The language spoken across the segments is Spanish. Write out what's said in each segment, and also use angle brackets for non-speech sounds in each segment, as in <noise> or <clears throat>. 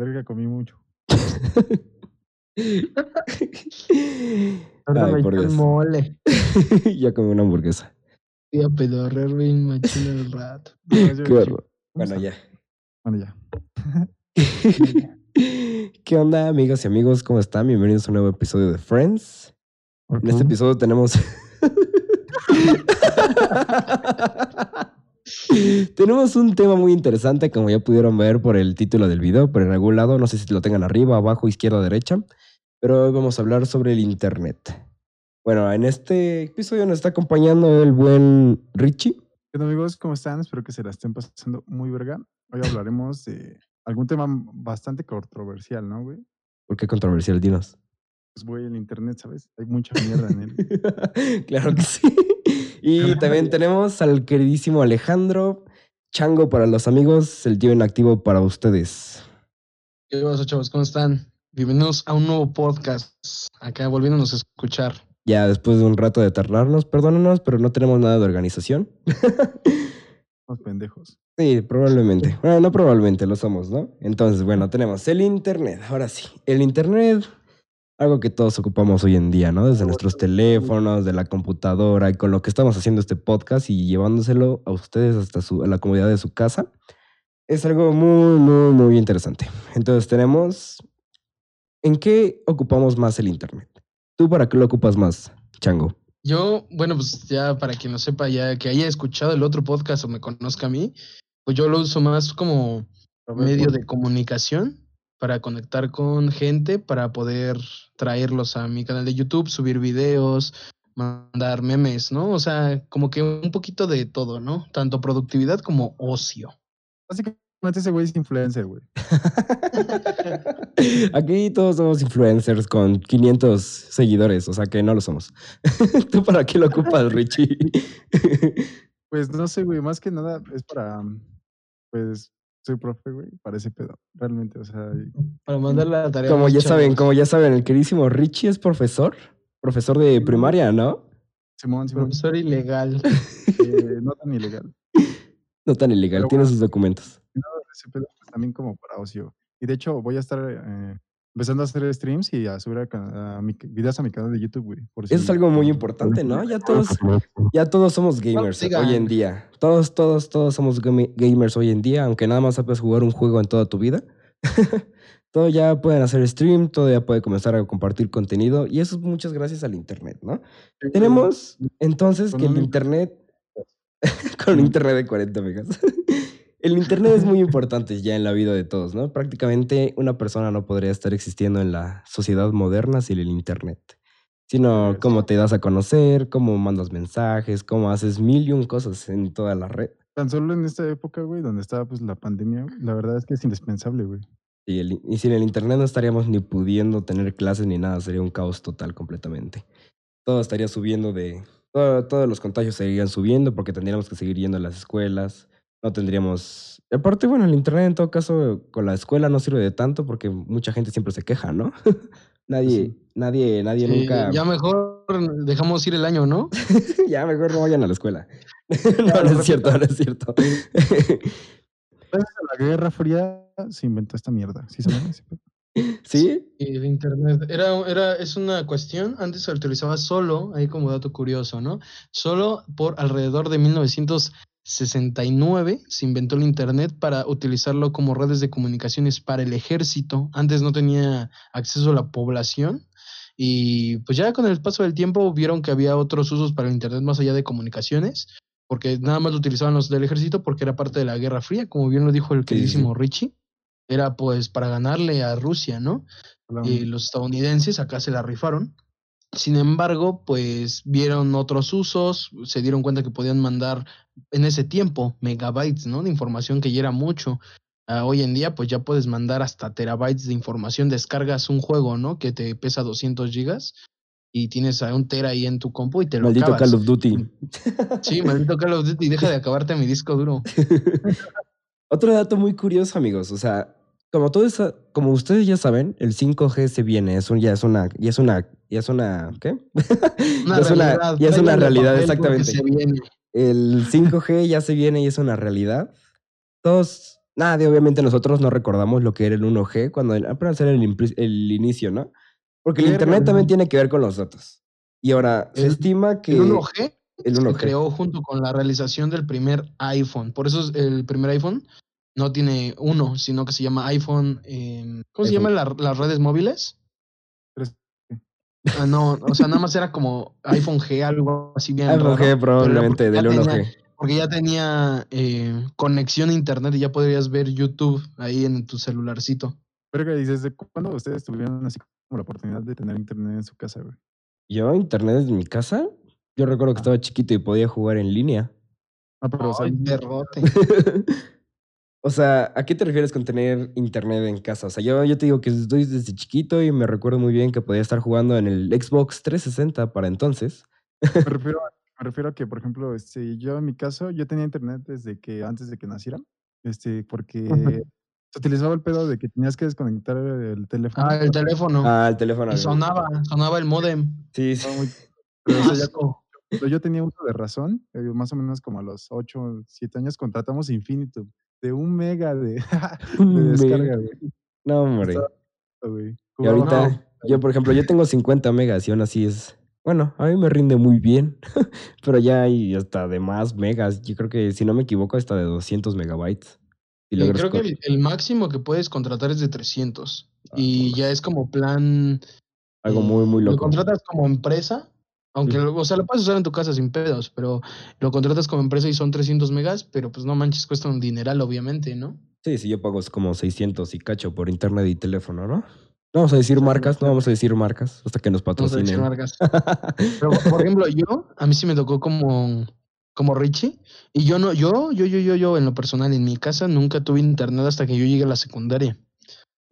Verga, comí mucho. <laughs> Ahora Ay, me por echó Dios. mole. <laughs> ya comí una hamburguesa. Voy a pedorrear bien machino el rato. No, yo- Qué horror. ¿Cómo Bueno, está? ya. Bueno, ya. <laughs> ¿Qué onda, amigas y amigos? ¿Cómo están? Bienvenidos a un nuevo episodio de Friends. En este episodio tenemos. <laughs> tenemos un tema muy interesante, como ya pudieron ver por el título del video, pero en algún lado, no sé si lo tengan arriba, abajo, izquierda, derecha, pero hoy vamos a hablar sobre el Internet. Bueno, en este episodio nos está acompañando el buen Richie. ¿Qué onda, amigos? ¿Cómo están? Espero que se la estén pasando muy verga. Hoy hablaremos de algún tema bastante controversial, ¿no, güey? ¿Por qué controversial, Dinos? Pues, güey, el internet, ¿sabes? Hay mucha mierda en él. <laughs> claro que sí. Y <laughs> también tenemos al queridísimo Alejandro, Chango para los amigos, el tío inactivo para ustedes. ¿Qué pasa, chavos? ¿Cómo están? Bienvenidos a un nuevo podcast. Acá volviéndonos a escuchar. Ya después de un rato de tardarnos, perdónenos, pero no tenemos nada de organización. <laughs> Los pendejos. Sí, probablemente. Bueno, no probablemente, lo somos, ¿no? Entonces, bueno, tenemos el Internet. Ahora sí, el Internet, algo que todos ocupamos hoy en día, ¿no? Desde nuestros teléfonos, de la computadora y con lo que estamos haciendo este podcast y llevándoselo a ustedes hasta su, a la comodidad de su casa. Es algo muy, muy, muy interesante. Entonces, tenemos. ¿En qué ocupamos más el Internet? ¿Tú para qué lo ocupas más, Chango? Yo, bueno, pues ya para quien no sepa, ya que haya escuchado el otro podcast o me conozca a mí, pues yo lo uso más como medio de comunicación para conectar con gente, para poder traerlos a mi canal de YouTube, subir videos, mandar memes, ¿no? O sea, como que un poquito de todo, ¿no? Tanto productividad como ocio. Básicamente ese güey es influencer, güey. <laughs> Aquí todos somos influencers con 500 seguidores, o sea que no lo somos. <laughs> ¿Tú para qué lo ocupas, Richie? <laughs> Pues no sé, güey, más que nada es para, pues, soy profe, güey, para ese pedo. Realmente, o sea, y- Para mandar la tarea. Como ya saben, como ya saben, el queridísimo Richie es profesor, profesor de primaria, ¿no? Simón, Simón, Profesor ilegal. <laughs> eh, no tan ilegal. No tan ilegal, Pero tiene bueno. sus documentos. ese pedo pues, también como para ocio. Y de hecho voy a estar eh, empezando a hacer streams y a subir a, a mi, videos a mi canal de YouTube, güey. por Eso es si- algo muy importante, ¿no? Ya todos, ya todos somos gamers sigan. hoy en día. Todos, todos, todos somos gamers hoy en día, aunque nada más sabes jugar un juego en toda tu vida. <laughs> todo ya pueden hacer stream, todo ya puede comenzar a compartir contenido y eso es muchas gracias al internet, ¿no? Tenemos entonces que el internet <laughs> con un internet de 40 megas. <laughs> El internet es muy <laughs> importante ya en la vida de todos, ¿no? Prácticamente una persona no podría estar existiendo en la sociedad moderna sin el internet. Sino cómo te das a conocer, cómo mandas mensajes, cómo haces mil y un cosas en toda la red. Tan solo en esta época, güey, donde estaba pues la pandemia, la verdad es que es indispensable, güey. Y, el- y sin el internet no estaríamos ni pudiendo tener clases ni nada, sería un caos total completamente. Todo estaría subiendo de... todo- todos los contagios seguirían subiendo porque tendríamos que seguir yendo a las escuelas. No tendríamos... Aparte, bueno, el internet en todo caso con la escuela no sirve de tanto porque mucha gente siempre se queja, ¿no? <laughs> nadie, nadie, nadie Sí, nunca... Ya mejor dejamos ir el año, ¿no? <laughs> ya mejor no vayan a la escuela. <laughs> no, no es cierto, no es cierto. Gracias a la Guerra Fría se inventó esta mierda. ¿Sí? ¿Sí? Y el internet era, era, es una cuestión, antes se utilizaba solo, ahí como dato curioso, ¿no? Solo por alrededor de 1969 se inventó el internet para utilizarlo como redes de comunicaciones para el ejército. Antes no tenía acceso a la población y pues ya con el paso del tiempo vieron que había otros usos para el internet más allá de comunicaciones, porque nada más lo utilizaban los del ejército porque era parte de la Guerra Fría, como bien lo dijo el Sí, sí, sí. queridísimo Richie. Era pues para ganarle a Rusia, ¿no? Y los estadounidenses acá se la rifaron. Sin embargo, pues vieron otros usos, se dieron cuenta que podían mandar en ese tiempo megabytes, ¿no? De información que ya era mucho. Ah, hoy en día, pues ya puedes mandar hasta terabytes de información. Descargas un juego, ¿no? Que te pesa 200 gigas y tienes a un tera ahí en tu compu y te lo Maldito acabas. Call of Duty. Sí, maldito Call of Duty, deja de acabarte mi disco duro. <laughs> Otro dato muy curioso, amigos. O sea, como todo eso, como ustedes ya saben, el 5G se viene. Es un, ya es una, ya es una, ya es una, ¿qué? Una Ya es una- ya es una realidad, exactamente. se. El 5G ya se viene y es una realidad. Todos, Nadie, obviamente nosotros no recordamos lo que era el 1G cuando apenas era el, el inicio, ¿no? Porque el internet también tiene que ver con los datos. Y ahora se El- estima que El 1G el se 1G. creó junto con la realización del primer iPhone. Por eso es- el primer iPhone no tiene uno, sino que se llama iPhone. em, ¿Cómo se iPhone. llaman la- las redes móviles? Ah, no, o sea, nada más era como iPhone G, algo así bien. iPhone raro, G probablemente porque ya del tenía- 1G. Porque ya tenía eh, conexión a internet y ya podrías ver YouTube ahí en tu celularcito. Verga, ¿y desde cuándo ustedes tuvieron así como la oportunidad de tener internet en su casa, güey? Yo, internet desde mi casa, yo recuerdo que Ah. estaba chiquito y podía jugar en línea. Ah, pero o sea, Ay. <laughs> o sea, ¿a qué te refieres con tener internet en casa? O sea, yo, yo te digo que estoy desde chiquito y me recuerdo muy bien que podía estar jugando en el Xbox 360 para entonces. me <laughs> refiero, a, me refiero a que, por ejemplo, este, yo en mi caso, yo tenía internet desde que antes de que naciera, este, porque se utilizaba el pedo de que tenías que desconectar el teléfono. Ah, el teléfono. Ah, el teléfono. y sonaba, sonaba el modem. Sí, sí. Muy- <laughs> ya. <laughs> Pero yo tenía uso de razón, eh, más o menos como a los 8, 7 años contratamos Infinitum de un mega de, <laughs> descarga, güey. No, hombre. Y ahorita, no. yo por ejemplo, yo tengo 50 megas y aún así es, bueno, a mí me rinde muy bien, <laughs> pero ya hay hasta de más megas. Yo creo que, si no me equivoco, hasta de 200 megabytes. Y creo que el, el máximo que puedes contratar es de 300. Ah, y ya es como plan. algo muy, muy eh, Lo loco. contratas como empresa. Aunque, o sea, lo puedes usar en tu casa sin pedos, pero lo contratas como empresa y son 300 megas, pero pues no manches, cuesta un dineral, obviamente, ¿no? Sí, sí, yo pago como 600 y cacho por internet y teléfono, ¿no? No vamos a decir marcas, no vamos a decir marcas hasta que nos Vamos a decir patrocinen. marcas. <laughs> Pero, por ejemplo, yo, a mí sí me tocó como, como Richie, y yo no, yo, yo, yo, yo, yo, en lo personal, en mi casa nunca tuve internet hasta que yo llegué a la secundaria.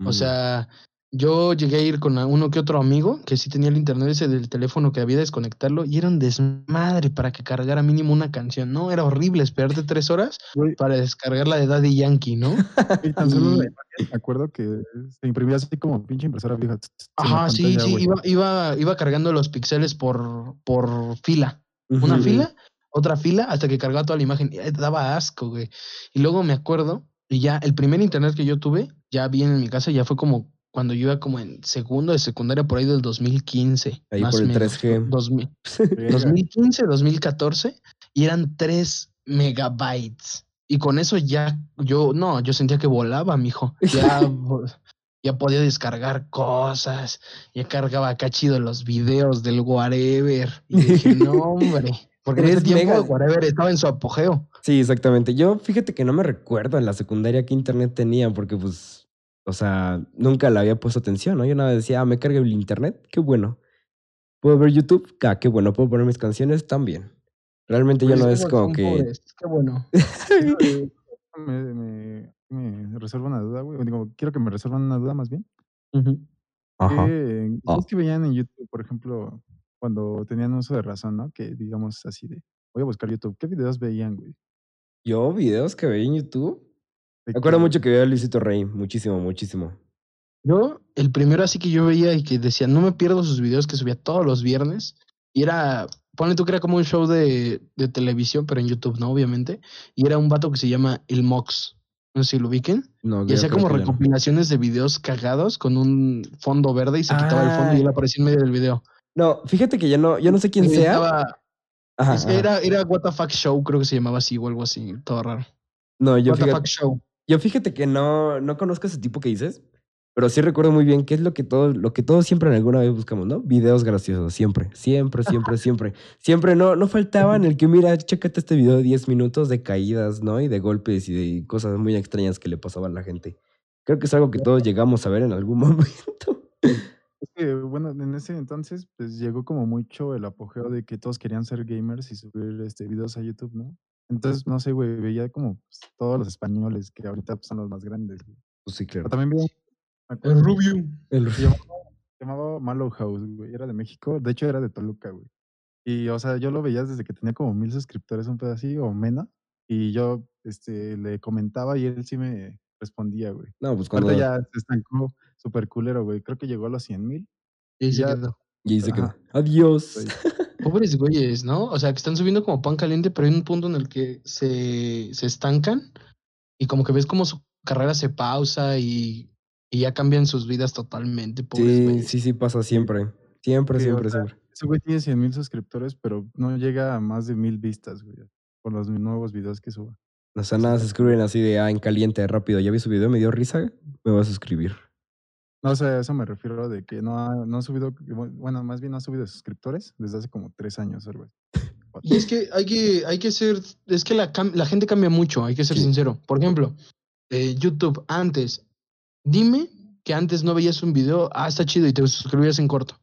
O Mm. sea, yo llegué a ir con uno que otro amigo que sí tenía el internet ese del teléfono que había de desconectarlo y era un desmadre para que cargara mínimo una canción, ¿no? Era horrible esperarte tres horas para descargar la de Daddy Yankee, ¿no? <laughs> y tan solo me acuerdo que se imprimía así como pinche impresora vieja. Ajá, sí, pantalla, sí, iba, iba, iba cargando los píxeles por, por fila. Una fila, otra fila, hasta que cargaba toda la imagen. Y, eh, daba asco, güey. Y luego me acuerdo, y ya el primer internet que yo tuve, ya bien en mi casa, ya fue como cuando yo iba como en segundo de secundaria, por ahí del 2015. Ahí más por el menos, 3G. 2000, Verga. 2015, 2014, y eran 3 megabytes. Y con eso ya, yo, no, yo sentía que volaba, mijo. Ya, <laughs> ya podía descargar cosas, ya cargaba acá chido los videos del whatever. Y dije, no, <laughs> hombre. Porque en ese 3 tiempo megas. whatever estaba en su apogeo. Sí, exactamente. Yo fíjate que no me recuerdo en la secundaria qué internet tenía, porque pues, o sea, nunca le había puesto atención, ¿no? Yo nada decía, ah, me carga el internet, qué bueno. ¿Puedo ver YouTube? Ah, qué bueno. ¿Puedo poner mis canciones? También. Realmente Pues no es como que... pobres, Qué bueno. Eh, <laughs> me, me, me resuelva una duda, güey. o Digo, quiero que me resuelvan una duda más bien. Ajá. ¿Qué, Ah. ¿Ustedes que veían en YouTube, por ejemplo, cuando tenían uso de razón, ¿no? Que digamos así de, voy a buscar YouTube. ¿Qué videos veían, güey? Yo, videos que veía en YouTube. Acuerdo que- mucho que veía a Luisito Rey, muchísimo, muchísimo. Yo, el primero así que yo veía y que decía, no me pierdo sus videos que subía todos los viernes. Y era, ponle tú que era como un show de, de televisión, pero en YouTube, ¿no? Obviamente. Y era un vato que se llama El Mox. No sé si lo ubiquen. No, Y hacía como no. recopilaciones de videos cagados con un fondo verde y se quitaba el fondo y Ah. él aparecía en medio del video. No, fíjate que ya no, yo no sé quién Y sea. estaba- Ajá, es- ajá. Era, era What the Fuck Show, creo que se llamaba así o algo así, todo raro. No, yo What the fíjate, Fuck Show. Yo fíjate que no, no conozco ese tipo que dices, pero sí recuerdo muy bien que es lo que todos, lo que todos siempre en alguna vez buscamos, ¿no? Videos graciosos, siempre, siempre, siempre, <laughs> siempre. Siempre no, no faltaban el que, mira, chécate este video de 10 minutos de caídas, ¿no? Y de golpes y de cosas muy extrañas que le pasaban a la gente. Creo que es algo que todos llegamos a ver en algún <laughs> momento. Es que, bueno, en ese entonces, pues llegó como mucho el apogeo de que todos querían ser gamers y subir este, videos a YouTube, ¿no? Entonces, no sé, güey, veía como pues, todos los españoles que ahorita pues, son los más grandes. güey. Pues sí, claro. Pero también veía, El Rubio. El- se llamaba, se llamaba Malo House, güey, era de México, de hecho era de Toluca, güey. Y, o sea, yo lo veía desde que tenía como mil suscriptores, un pedo así, o menos, y yo este, le comentaba y él sí me respondía, güey. No, pues cuando Ahorita ya se estancó súper culero, güey. Creo que llegó a los 100 mil. Y Ya- y se quedó. Adiós. <laughs> Pobres güeyes, ¿no? O sea, que están subiendo como pan caliente, pero hay un punto en el que se, se estancan y como que ves como su carrera se pausa y, y ya cambian sus vidas totalmente. sí, sí, sí, pasa siempre. Siempre, siempre, siempre. Ese güey tiene 100 mil suscriptores, pero no llega a más de mil vistas, güey, con los nuevos videos que suba. O sea, nada, se escriben así de, ah, en caliente, rápido. Ya vi su video, me dio risa, me vas a suscribir. No, o sea, eso me refiero de que no ha, no ha subido, bueno, más bien no ha subido suscriptores desde hace como tres años, güey. Y es que hay que, hay que ser, es que la, la gente cambia mucho, hay que ser sincero. Por ejemplo, eh, YouTube antes, dime que antes no veías un video, ah, está chido y te suscribías en corto.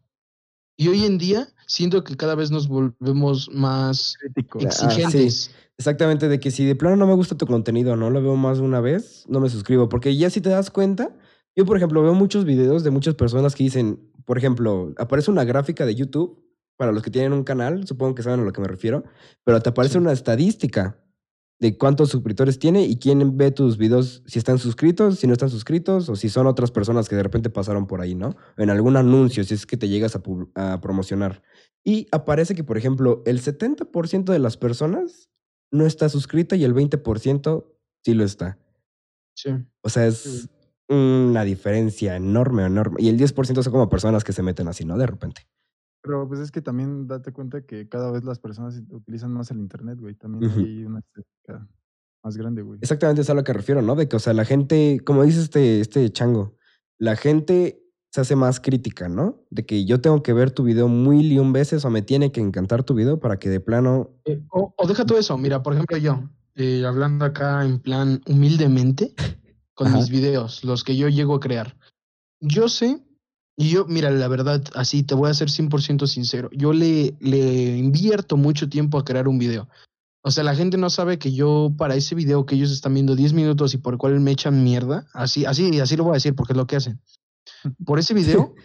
Y hoy en día siento que cada vez nos volvemos más ah, exigentes. Exactamente, de que si de plano no me gusta tu contenido, no lo veo más de una vez, no me suscribo. Porque ya si te das cuenta, yo por ejemplo veo muchos videos de muchas personas que dicen, por ejemplo, aparece una gráfica de YouTube, para los que tienen un canal, supongo que saben a lo que me refiero, pero te aparece una estadística de cuántos suscriptores tiene y quién ve tus videos, si están suscritos, si no están suscritos, o si son otras personas que de repente pasaron por ahí, ¿no? En algún anuncio, si es que te llegas a, a promocionar. Y aparece que, por ejemplo, el 70% de las personas no está suscrita y el 20% sí lo está. Sí. O sea, es una diferencia enorme, enorme. Y el 10% son como personas que se meten así, ¿no? De repente. Pero pues es que también date cuenta que cada vez las personas utilizan más el internet, güey. También hay una estética más grande, güey. Exactamente, es a lo que refiero, ¿no? De que, o sea, la gente, como dice este, este chango, la gente se hace más crítica, ¿no? De que yo tengo que ver tu video mil y un veces o me tiene que encantar tu video para que de plano... Eh, o, deja todo eso, mira, por ejemplo yo, eh, hablando acá en plan humildemente con mis videos, los que yo llego a crear. Yo sé, y yo, mira, la verdad, así te voy a ser 100% sincero, yo le, le invierto mucho tiempo a crear un video. O sea, la gente no sabe que yo para ese video que ellos están viendo 10 minutos y por el cual me echan mierda, así, así, así lo voy a decir porque es lo que hacen. Por ese <laughs> video,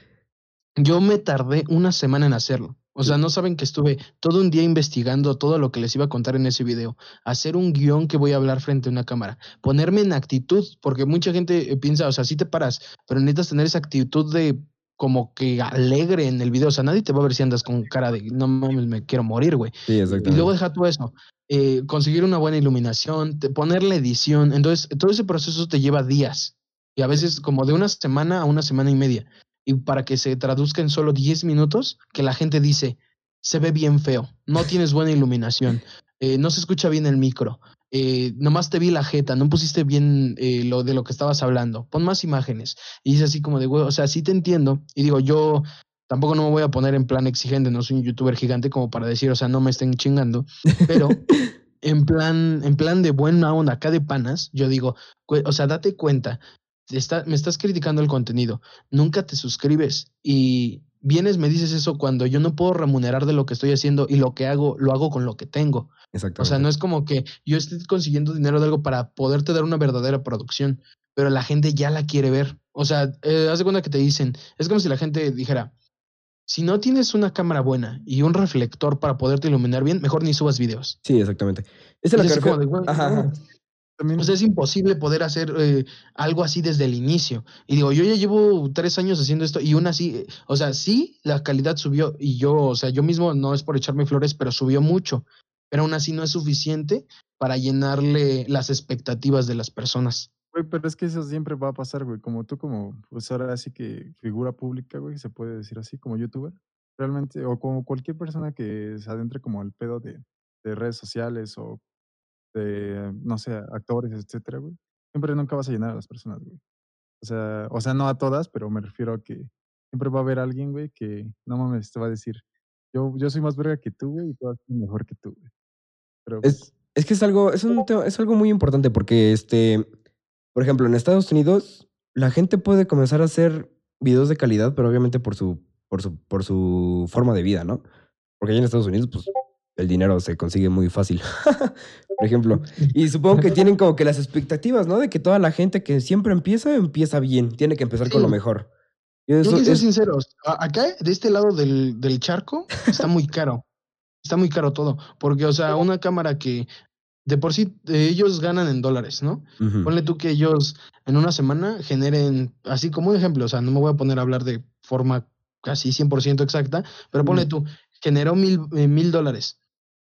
yo me tardé una semana en hacerlo. O sea, no saben que estuve todo un día investigando todo lo que les iba a contar en ese video, hacer un guion que voy a hablar frente a una cámara, ponerme en actitud, porque mucha gente eh, piensa, o sea, sí te paras, pero necesitas tener esa actitud de como que alegre en el video. O sea, nadie te va a ver si andas con cara de no mames, me quiero morir, güey. Sí, y luego deja todo eso. Eh, conseguir una buena iluminación, poner la edición. Entonces, todo ese proceso te lleva días y a veces como de una semana a una semana y media. Y para que se traduzca en solo 10 minutos, que la gente dice, se ve bien feo, no tienes buena iluminación, eh, no se escucha bien el micro, eh, nomás te vi la jeta, no pusiste bien eh, lo de lo que estabas hablando, pon más imágenes. Y es así como de, o sea, sí te entiendo. Y digo, yo tampoco no me voy a poner en plan exigente, no soy un youtuber gigante como para decir, o sea, no me estén chingando, pero <laughs> en plan, en plan de buena onda acá de panas, yo digo, o sea, date cuenta me estás criticando el contenido, nunca te suscribes y vienes, me dices eso cuando yo no puedo remunerar de lo que estoy haciendo y lo que hago, lo hago con lo que tengo. O sea, no es como que yo esté consiguiendo dinero de algo para poderte dar una verdadera producción, pero la gente ya la quiere ver. O sea, eh, haz de cuenta que te dicen, es como si la gente dijera, si no tienes una cámara buena y un reflector para poderte iluminar bien, mejor ni subas videos. Sí, exactamente. es la que pues es imposible poder hacer eh, algo así desde el inicio. Y digo, yo ya llevo tres años haciendo esto y aún así, o sea, sí, la calidad subió y yo, o sea, yo mismo no es por echarme flores, pero subió mucho. Pero aún así no es suficiente para llenarle las expectativas de las personas. Güey, pero es que eso siempre va a pasar, güey. Como tú, como, pues ahora sí que figura pública, güey, se puede decir así, como youtuber. Realmente, o como cualquier persona que se adentre como al pedo de, de redes sociales o de, no sé, actores, etcétera, güey, siempre nunca vas a llenar a las personas, güey. O sea, o sea, no a todas, pero me refiero a que siempre va a haber alguien, güey, que no mames, te va a decir, yo, yo soy más verga que tú, güey, y tú eres mejor que tú, güey. Pero, es, pues es que es algo, es, un es algo muy importante porque, este, por ejemplo, en Estados Unidos, la gente puede comenzar a hacer videos de calidad, pero obviamente por su, por su, por su forma de vida, ¿no? Porque allá en Estados Unidos, pues, el dinero se consigue muy fácil. <laughs> por ejemplo. <laughs> Y supongo que tienen como que las expectativas, ¿no? De que toda la gente que siempre empieza, empieza bien. Tiene que empezar con lo mejor. Yo quiero ser sinceros. Acá, de este lado del, charco, está muy <laughs> caro. está muy caro todo. Porque, o sea, una cámara que de por sí ellos ganan en dólares, ¿no? Ponle tú que ellos en una semana generen, así como un ejemplo, o sea, no me voy a poner a hablar de forma casi 100% exacta, pero ponle tú, generó mil, eh, mil dólares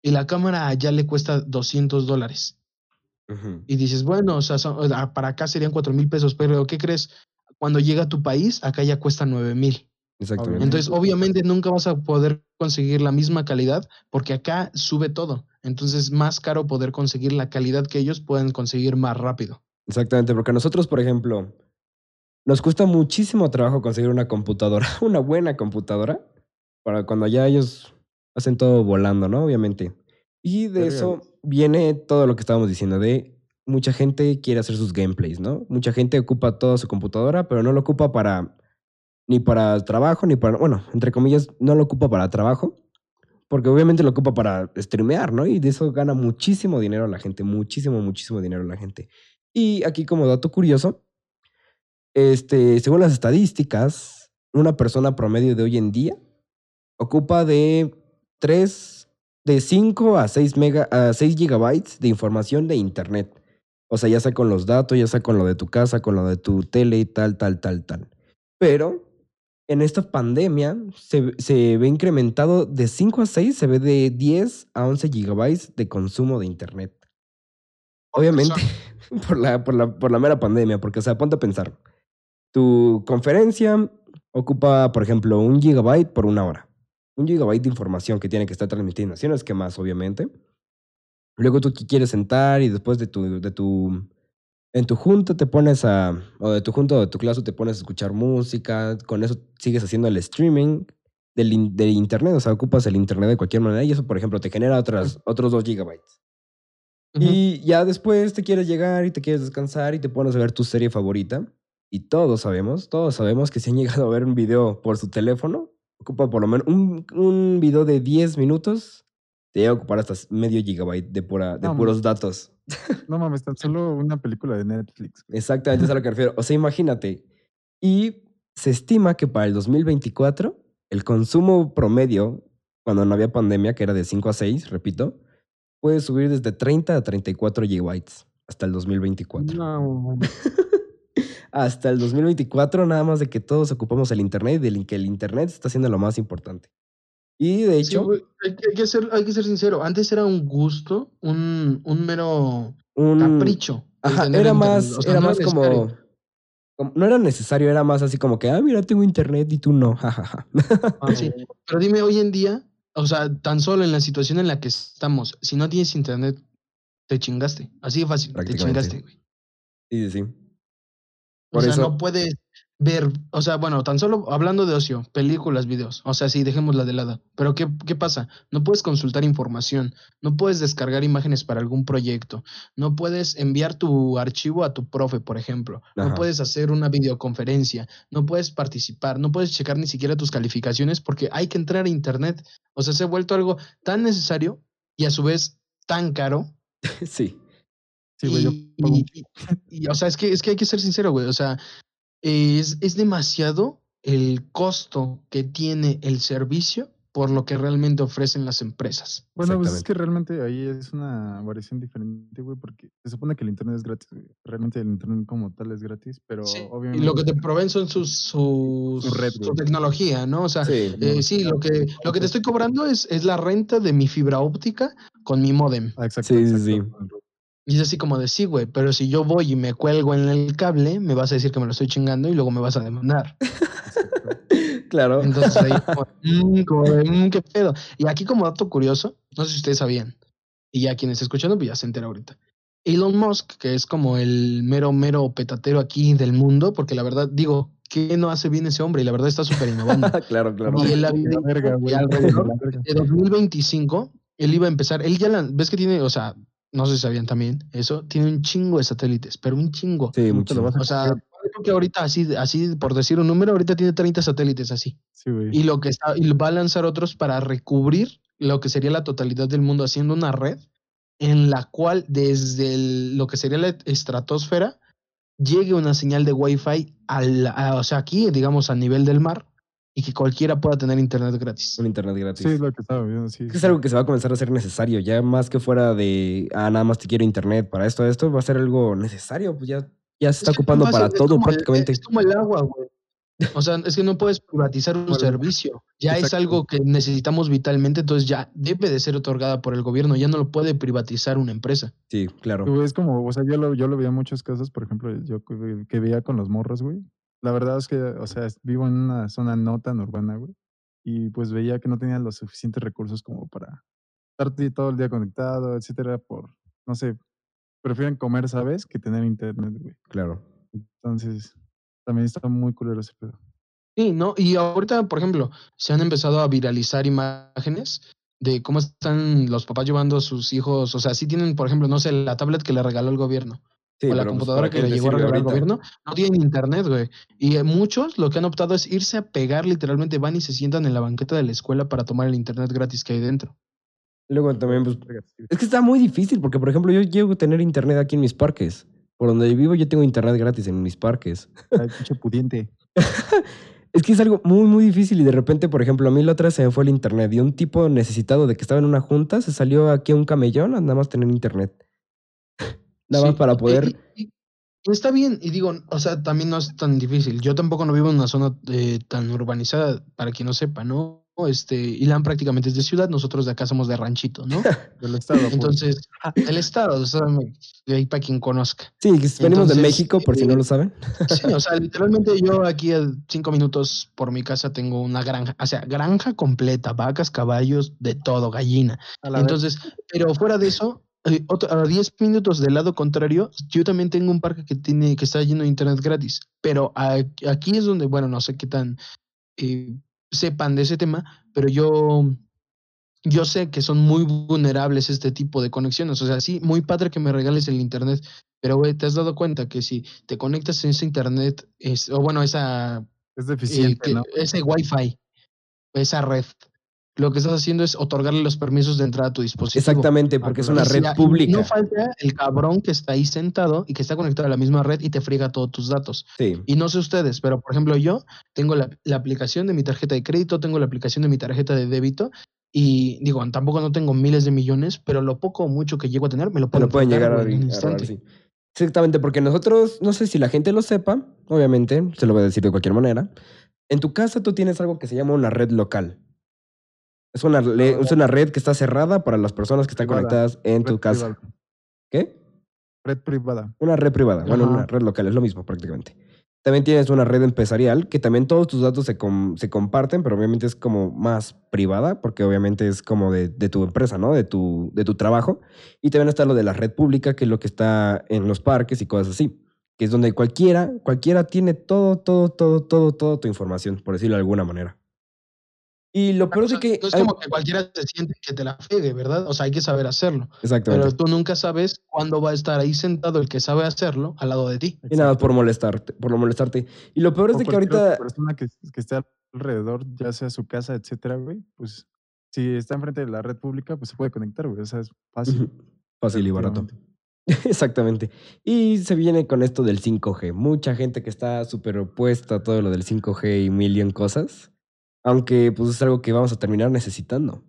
y la cámara ya le cuesta 200 dólares. Y dices, bueno, o sea, para acá serían cuatro mil pesos, pero ¿qué crees? Cuando llega a tu país, acá ya cuesta nueve mil. Exactamente. Entonces, obviamente nunca vas a poder conseguir la misma calidad porque acá sube todo. Entonces, es más caro poder conseguir la calidad que ellos pueden conseguir más rápido. Exactamente, porque a nosotros, por ejemplo, nos cuesta muchísimo trabajo conseguir una computadora, <laughs> una buena computadora, para cuando ya ellos hacen todo volando, ¿no? Obviamente. Y de eso viene todo lo que estábamos diciendo, de mucha gente quiere hacer sus gameplays, ¿no? Mucha gente ocupa toda su computadora, pero no lo ocupa para ni para trabajo, ni para, bueno, entre comillas, no lo ocupa para trabajo, porque obviamente lo ocupa para streamear, ¿no? Y de eso gana muchísimo dinero la gente, muchísimo, muchísimo dinero la gente. Y aquí como dato curioso, este, según las estadísticas, una persona promedio de hoy en día ocupa de 3, de 5 a 6, mega, a 6 gigabytes de información de internet. O sea, ya sea con los datos, ya sea con lo de tu casa, con lo de tu tele y tal, tal, tal, tal. Pero en esta pandemia se, se, ve incrementado de 5 a 6, se ve de 10 a 11 gigabytes de consumo de internet. Obviamente, <laughs> por la, por, la, por la mera pandemia, porque, o sea, ponte a pensar. Tu conferencia ocupa, por ejemplo, un gigabyte por una hora. Un gigabyte de información que tiene que estar transmitiendo, si no es que más, obviamente. Luego tú quieres sentar y después de tu, de tu, en tu junta te pones a, o de tu junta o de tu clase te pones a escuchar música, con eso sigues haciendo el streaming del, internet, o sea, ocupas el internet de cualquier manera y eso, por ejemplo, te genera otras, otros dos gigabytes. Y ya después te quieres llegar y te quieres descansar y te pones a ver tu serie favorita. Y todos sabemos, todos sabemos que si han llegado a ver un video por su teléfono, ocupa por lo menos un, un video de 10 minutos, te llega a ocupar hasta medio gigabyte de, pura, de puros datos. No mames, tan <laughs> solo una película de Netflix. Exactamente, es a lo que refiero. O sea, imagínate. Y se estima que para el 2024, el consumo promedio, cuando no había pandemia, que era de 5 a 6, repito, puede subir desde 30 a 34 gigabytes hasta el 2024. No. Hasta el 2024, nada más de que todos ocupamos el Internet y de que el Internet está siendo lo más importante. Y de hecho... hay, que ser, hay que ser sincero, antes era un gusto, un, un mero capricho. Ajá, era más, era más como, No era necesario, era más así como que, ah, mira, tengo internet y tú no, <laughs> jajaja. Ah, sí. Pero dime, hoy en día, o sea, tan solo en la situación en la que estamos, si no tienes internet, te chingaste. Así de fácil, te chingaste, güey. Sí, sí, sí o sea, no puedes ver, o sea, bueno, tan solo hablando de ocio, películas, videos, o sea, sí, dejémosla de lado. Pero ¿qué, ¿qué pasa? No puedes consultar información, no puedes descargar imágenes para algún proyecto, no puedes enviar tu archivo a tu profe, por ejemplo, no puedes hacer una videoconferencia, no puedes participar, no puedes checar ni siquiera tus calificaciones porque hay que entrar a internet. O sea, se ha vuelto algo tan necesario y a su vez tan caro. <laughs> Sí y, o sea, es que, es que hay que ser sincero, güey. O sea, es, es demasiado el costo que tiene el servicio por lo que realmente ofrecen las empresas. Bueno, pues es que realmente ahí es una variación diferente, güey, porque se supone que el Internet es gratis, Realmente el Internet como tal es gratis, pero obviamente... Y lo que te proveen son sus, su tecnología, ¿no? O sea, sí, eh, lo, que, lo que te estoy cobrando es, es la renta de mi fibra óptica con mi modem. Ah, exacto. Sí, sí, sí. Y es así como de sí, güey, pero si yo voy y me cuelgo en el cable, me vas a decir que me lo estoy chingando y luego me vas a demandar. <laughs> claro. Entonces ahí <laughs> como, como de, mm, qué pedo. Y aquí como dato curioso, no sé si ustedes sabían, y ya quienes están escuchando, pues ya se entera ahorita. Elon Musk, que es como el mero, mero petatero aquí del mundo, porque la verdad, digo, ¿qué no hace bien ese hombre? Y la verdad está súper innovando. <laughs> claro, claro. Y él había alrededor de 2025, él iba a empezar, él ya la, ves que tiene, o sea, no sé si sabían también eso, tiene un chingo de satélites, pero un chingo. Sí, mucho. O sea, que ahorita así, así, por decir un número, ahorita tiene 30 satélites así. Sí, güey. Y lo que está, y va a lanzar otros para recubrir lo que sería la totalidad del mundo, haciendo una red en la cual desde lo que sería la estratosfera llegue una señal de Wi-Fi al, o sea, aquí, digamos, a nivel del mar, y que cualquiera pueda tener internet gratis. Un internet gratis. Sí, es lo que estaba viendo, sí. Es algo que se va a comenzar a ser necesario, ya más que fuera de, ah, nada más te quiero internet para esto, esto va a ser algo necesario, pues ya, ya se está ocupando para todo prácticamente. Es como el agua, güey. O sea, es que no puedes privatizar un Bueno, servicio. Ya es algo que necesitamos vitalmente, entonces ya debe de ser otorgada por el gobierno, ya no lo puede privatizar una empresa. Sí, claro. Es como, o sea, yo lo, yo lo veía en muchos casos, por ejemplo, yo que veía con los morros, güey. La verdad es que, o sea, vivo en una zona no tan urbana, güey. Y pues veía que no tenían los suficientes recursos como para estar todo el día conectado, etcétera, por, no sé, prefieren comer, ¿sabes? Que tener internet, güey. Claro. Entonces, también está muy culero ese pedo. Sí, ¿no? Y ahorita, por ejemplo, se han empezado a viralizar imágenes de cómo están los papás llevando a sus hijos. O sea, si tienen, por ejemplo, no sé, la tablet que le regaló el gobierno Sí, o la pues, computadora ¿para que le llegó a regalar el gobierno, no tienen internet, güey. Y eh, muchos lo que han optado es irse a pegar, literalmente van y se sientan en la banqueta de la escuela para tomar el internet gratis que hay dentro. Luego también, pues, es que está muy difícil porque, por ejemplo, yo llego a tener internet aquí en mis parques. Por donde vivo yo tengo internet gratis en mis parques. Ay, pinche pudiente. <laughs> Es que es algo muy, muy difícil y de repente, por ejemplo, a mí la otra vez se me fue el internet y un tipo necesitado de que estaba en una junta se salió aquí a un camellón a nada más tener internet. Nada más Sí, para poder... y- y- y está bien, y digo, o sea, también no es tan difícil. Yo tampoco no vivo en una zona eh, tan urbanizada, para quien no sepa, ¿no? Este, Ilan prácticamente es de ciudad, nosotros de acá somos de ranchito, ¿no? <laughs> Del estado. pues. Entonces, el estado, o sea, de ahí para quien conozca. Sí, venimos de México, por si no eh, lo saben. Sí, o sea, <laughs> literalmente yo aquí a cinco minutos por mi casa tengo una granja, o sea, granja completa, vacas, caballos, de todo, gallina. Entonces, pero fuera de eso, eh, otro- a 10 minutos del lado contrario, yo también tengo un parque que tiene, que está lleno de internet gratis. Pero a- aquí es donde, bueno, no sé qué tan eh, sepan de ese tema, pero yo, yo sé que son muy vulnerables este tipo de conexiones. O sea, sí, muy padre que me regales el internet, pero güey, te has dado cuenta que si te conectas en ese internet, es, o bueno, esa Es eh, deficiente, que- ¿no? ese Wi-Fi, esa red, lo que estás haciendo es otorgarle los permisos de entrada a tu dispositivo. Exactamente, porque es una red pública. No falta el cabrón que está ahí sentado y que está conectado a la misma red y te friega todos tus datos. Sí, Y no sé ustedes, pero por ejemplo yo tengo la, la aplicación de mi tarjeta de crédito, tengo la aplicación de mi tarjeta de débito y digo, tampoco no tengo miles de millones, pero lo poco o mucho que llego a tener me lo pueden, llegar a, en un a robar, instante. sí. Exactamente, porque nosotros, no sé si la gente lo sepa, obviamente, se lo voy a decir de cualquier manera. En tu casa tú tienes algo que se llama una red local. Es una, le- es una red que está cerrada para las personas que están Privada. conectadas en tu casa. privada. ¿Qué? Red privada. Una red privada, bueno, una red local, es lo mismo prácticamente. También tienes una red empresarial que también todos tus datos se, com- se comparten, pero obviamente es como más privada, porque obviamente es como de, de tu empresa, ¿no? De tu, de tu trabajo. Y también está lo de la red pública, que es lo que está en los parques y cosas así, que es donde cualquiera, cualquiera tiene todo, todo, todo, todo, todo tu información, por decirlo de alguna manera. Y lo peor es que... no es como que cualquiera se siente que te la pegue, ¿verdad? O sea, hay que saber hacerlo. Exactamente. Pero tú nunca sabes cuándo va a estar ahí sentado el que sabe hacerlo al lado de ti. y nada, Exacto. por molestarte, por lo molestarte. Y lo peor es de que ahorita... persona que, que esté alrededor, ya sea su casa, etcétera, güey, pues si está enfrente de la red pública, pues se puede conectar, güey. O sea, es fácil. Fácil y barato. <laughs> Exactamente. Y se viene con esto del 5G. Mucha gente que está súper opuesta a todo lo del 5G y mil y un cosas. Aunque pues es algo que vamos a terminar necesitando.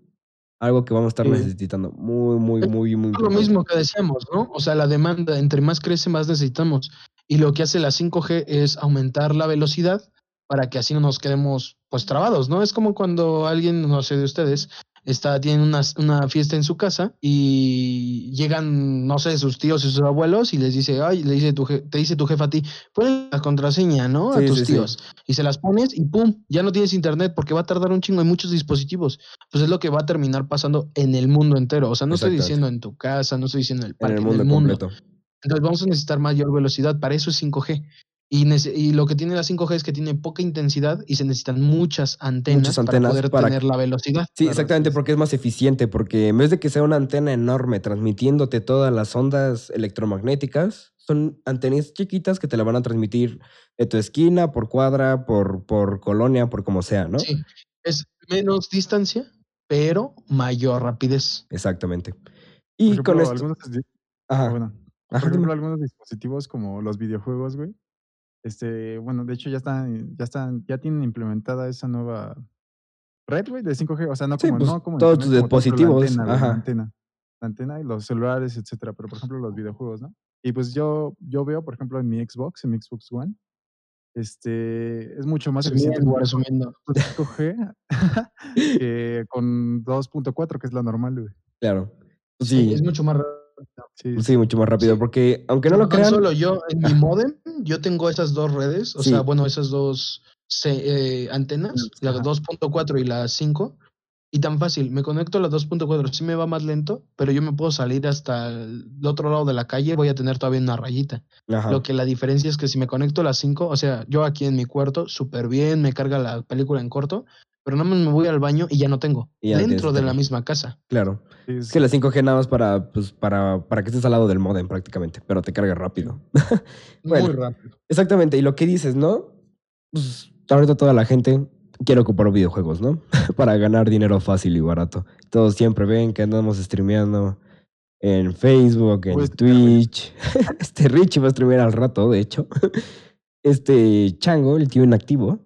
Algo que vamos a estar Sí. necesitando. Muy, muy, muy, muy Es lo mismo que decíamos, ¿no? O sea, la demanda, entre más crece, más necesitamos. Y lo que hace la 5G es aumentar la velocidad para que así no nos quedemos pues trabados, ¿no? Es como cuando alguien, no sé de ustedes, está, tiene una, una fiesta en su casa y llegan, no sé, sus tíos y sus abuelos y les dice, ay, le dice tu te dice tu jefa a ti, pon la contraseña, ¿no? A Sí, tus sí, sí. tíos. Y se las pones y pum, ya no tienes internet porque va a tardar un chingo en muchos dispositivos. Pues es lo que va a terminar pasando en el mundo entero. O sea, no estoy diciendo en tu casa, no estoy diciendo en el En parque, el mundo completo. entonces vamos a necesitar mayor velocidad, para eso es 5G. Y, lo que tiene la 5G es que tiene poca intensidad y se necesitan muchas antenas, antenas para poder para- tener la velocidad. Sí, exactamente, porque es más eficiente, porque en vez de que sea una antena enorme transmitiéndote todas las ondas electromagnéticas, son antenas chiquitas que te la van a transmitir de tu esquina, por cuadra, por, por colonia, por como sea, ¿no? Sí, es menos distancia, pero mayor rapidez. Exactamente. Por Y ejemplo, con esto... algunos, Ajá. bueno, Ajá, por ejemplo, algunos dispositivos como los videojuegos, güey. Este, bueno, de hecho ya están, ya están, ya tienen implementada esa nueva red, güey, de 5G. O sea, no Sí, como, pues, no como todos tus dispositivos, La antena, la antena, la antena y los celulares, etcétera. Pero por ejemplo, los videojuegos, ¿no? Y pues yo, yo veo, por ejemplo, en mi Xbox, en mi Xbox One, este, es mucho más eficiente con resumiendo. 5G <laughs> que con 2.4, que es la normal, güey. Claro. Sí, sí, es mucho más rápido. Sí, sí, mucho más rápido, Sí. porque aunque no lo crean, solo yo, en mi modem, yo tengo esas dos redes, o Sí. sea, bueno, esas dos se- eh, antenas, la Ajá. 2.4 y la 5, y tan fácil, me conecto a la 2.4, sí me va más lento, pero yo me puedo salir hasta el otro lado de la calle, voy a tener todavía una rayita. ajá, Lo que la diferencia es que si me conecto a las 5, o sea, yo aquí en mi cuarto, súper bien, me carga la película en corto, pero nada más me voy al baño y ya no tengo, ya dentro de la misma casa. claro. sí, Es que la 5G nada más para, pues, para, para que estés al lado del modem prácticamente, pero te carga rápido. <laughs> Bueno. Muy rápido. Exactamente, y lo que dices, ¿no? Pues ahorita toda la gente quiere ocupar videojuegos, ¿no? <laughs> Para ganar dinero fácil y barato. Todos siempre ven que andamos streameando en Facebook, en güey. Twitch. <laughs> Este Richie va a streamear al rato, de hecho. Este Chango, el tío inactivo,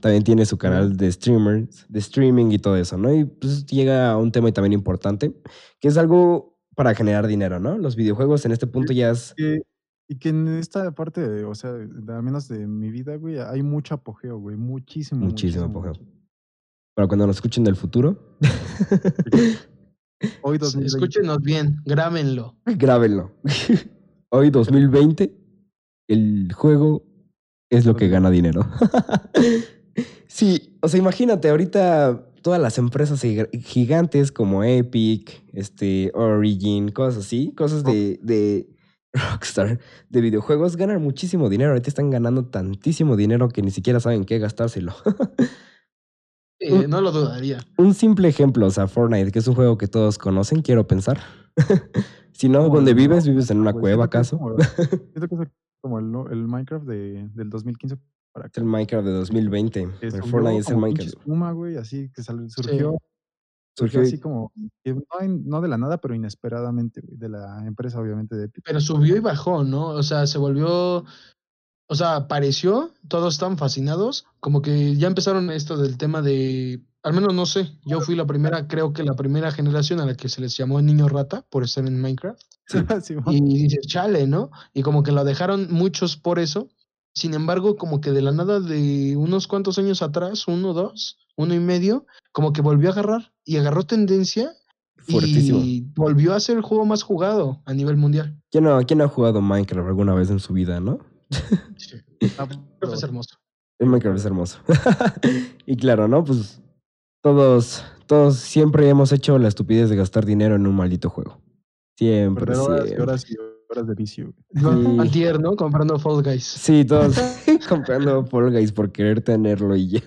también tiene su canal de streamers, de streaming y todo eso, ¿no? Y pues llega a un tema también importante, que es algo para generar dinero, ¿no? Los videojuegos en este punto ya es... que- y que en esta parte, de- o sea, de- al menos de mi vida, güey, hay mucho apogeo, güey, muchísimo. Muchísimo apogeo. muchísimo. Para cuando nos escuchen del futuro, <laughs> Hoy 2020. Escúchenos bien, grábenlo. grábenlo. <laughs> Hoy 2020, el juego es lo que gana dinero. <laughs> sí, o sea, imagínate, ahorita todas las empresas giga- gigantes como Epic, este, Origin, cosas así, cosas de, de <laughs> Rockstar, de videojuegos, ganan muchísimo dinero. Ahorita están ganando tantísimo dinero que ni siquiera saben qué gastárselo. <laughs> Eh, no lo dudaría. Un simple ejemplo, o sea, Fortnite, que es un juego que todos conocen, quiero pensar. <laughs> si no, ¿dónde vives? ¿Vives en una cueva acaso? como- Siento que es como el, el Minecraft de, del 2015 para el Minecraft de 2020. que El Fortnite es el Minecraft. espuma, güey, así que salió- surgió, Surgió surgió así como, que no, de la nada, pero inesperadamente, güey, de la empresa, obviamente, de Epic. Pero subió y bajó, ¿no? O sea, se volvió. O sea, apareció, todos estaban fascinados. Como que ya empezaron esto del tema de. Al menos no sé. Yo fui la primera, creo que la primera generación a la que se les llamó niño rata por estar en Minecraft. <laughs> Y dices, chale, ¿no? Y como que lo dejaron muchos por eso. Sin embargo, como que de la nada de unos cuantos años atrás, uno, dos, uno y medio, como que volvió a agarrar y agarró tendencia Fuertísimo. y volvió a ser el juego más jugado a nivel mundial. ¿Quién no, quién ha jugado Minecraft alguna vez en su vida, no? Ah, Creo que pero- es hermoso. El Minecraft es hermoso. <laughs> y claro, ¿no? Pues todos, todos siempre hemos hecho la estupidez de gastar dinero en un maldito juego. Siempre, horas siempre. horas y horas de vicio. Sí. Antier, ¿no? Comprando Fall Guys. Sí, todos <laughs> comprando Fall Guys por querer tenerlo y ya.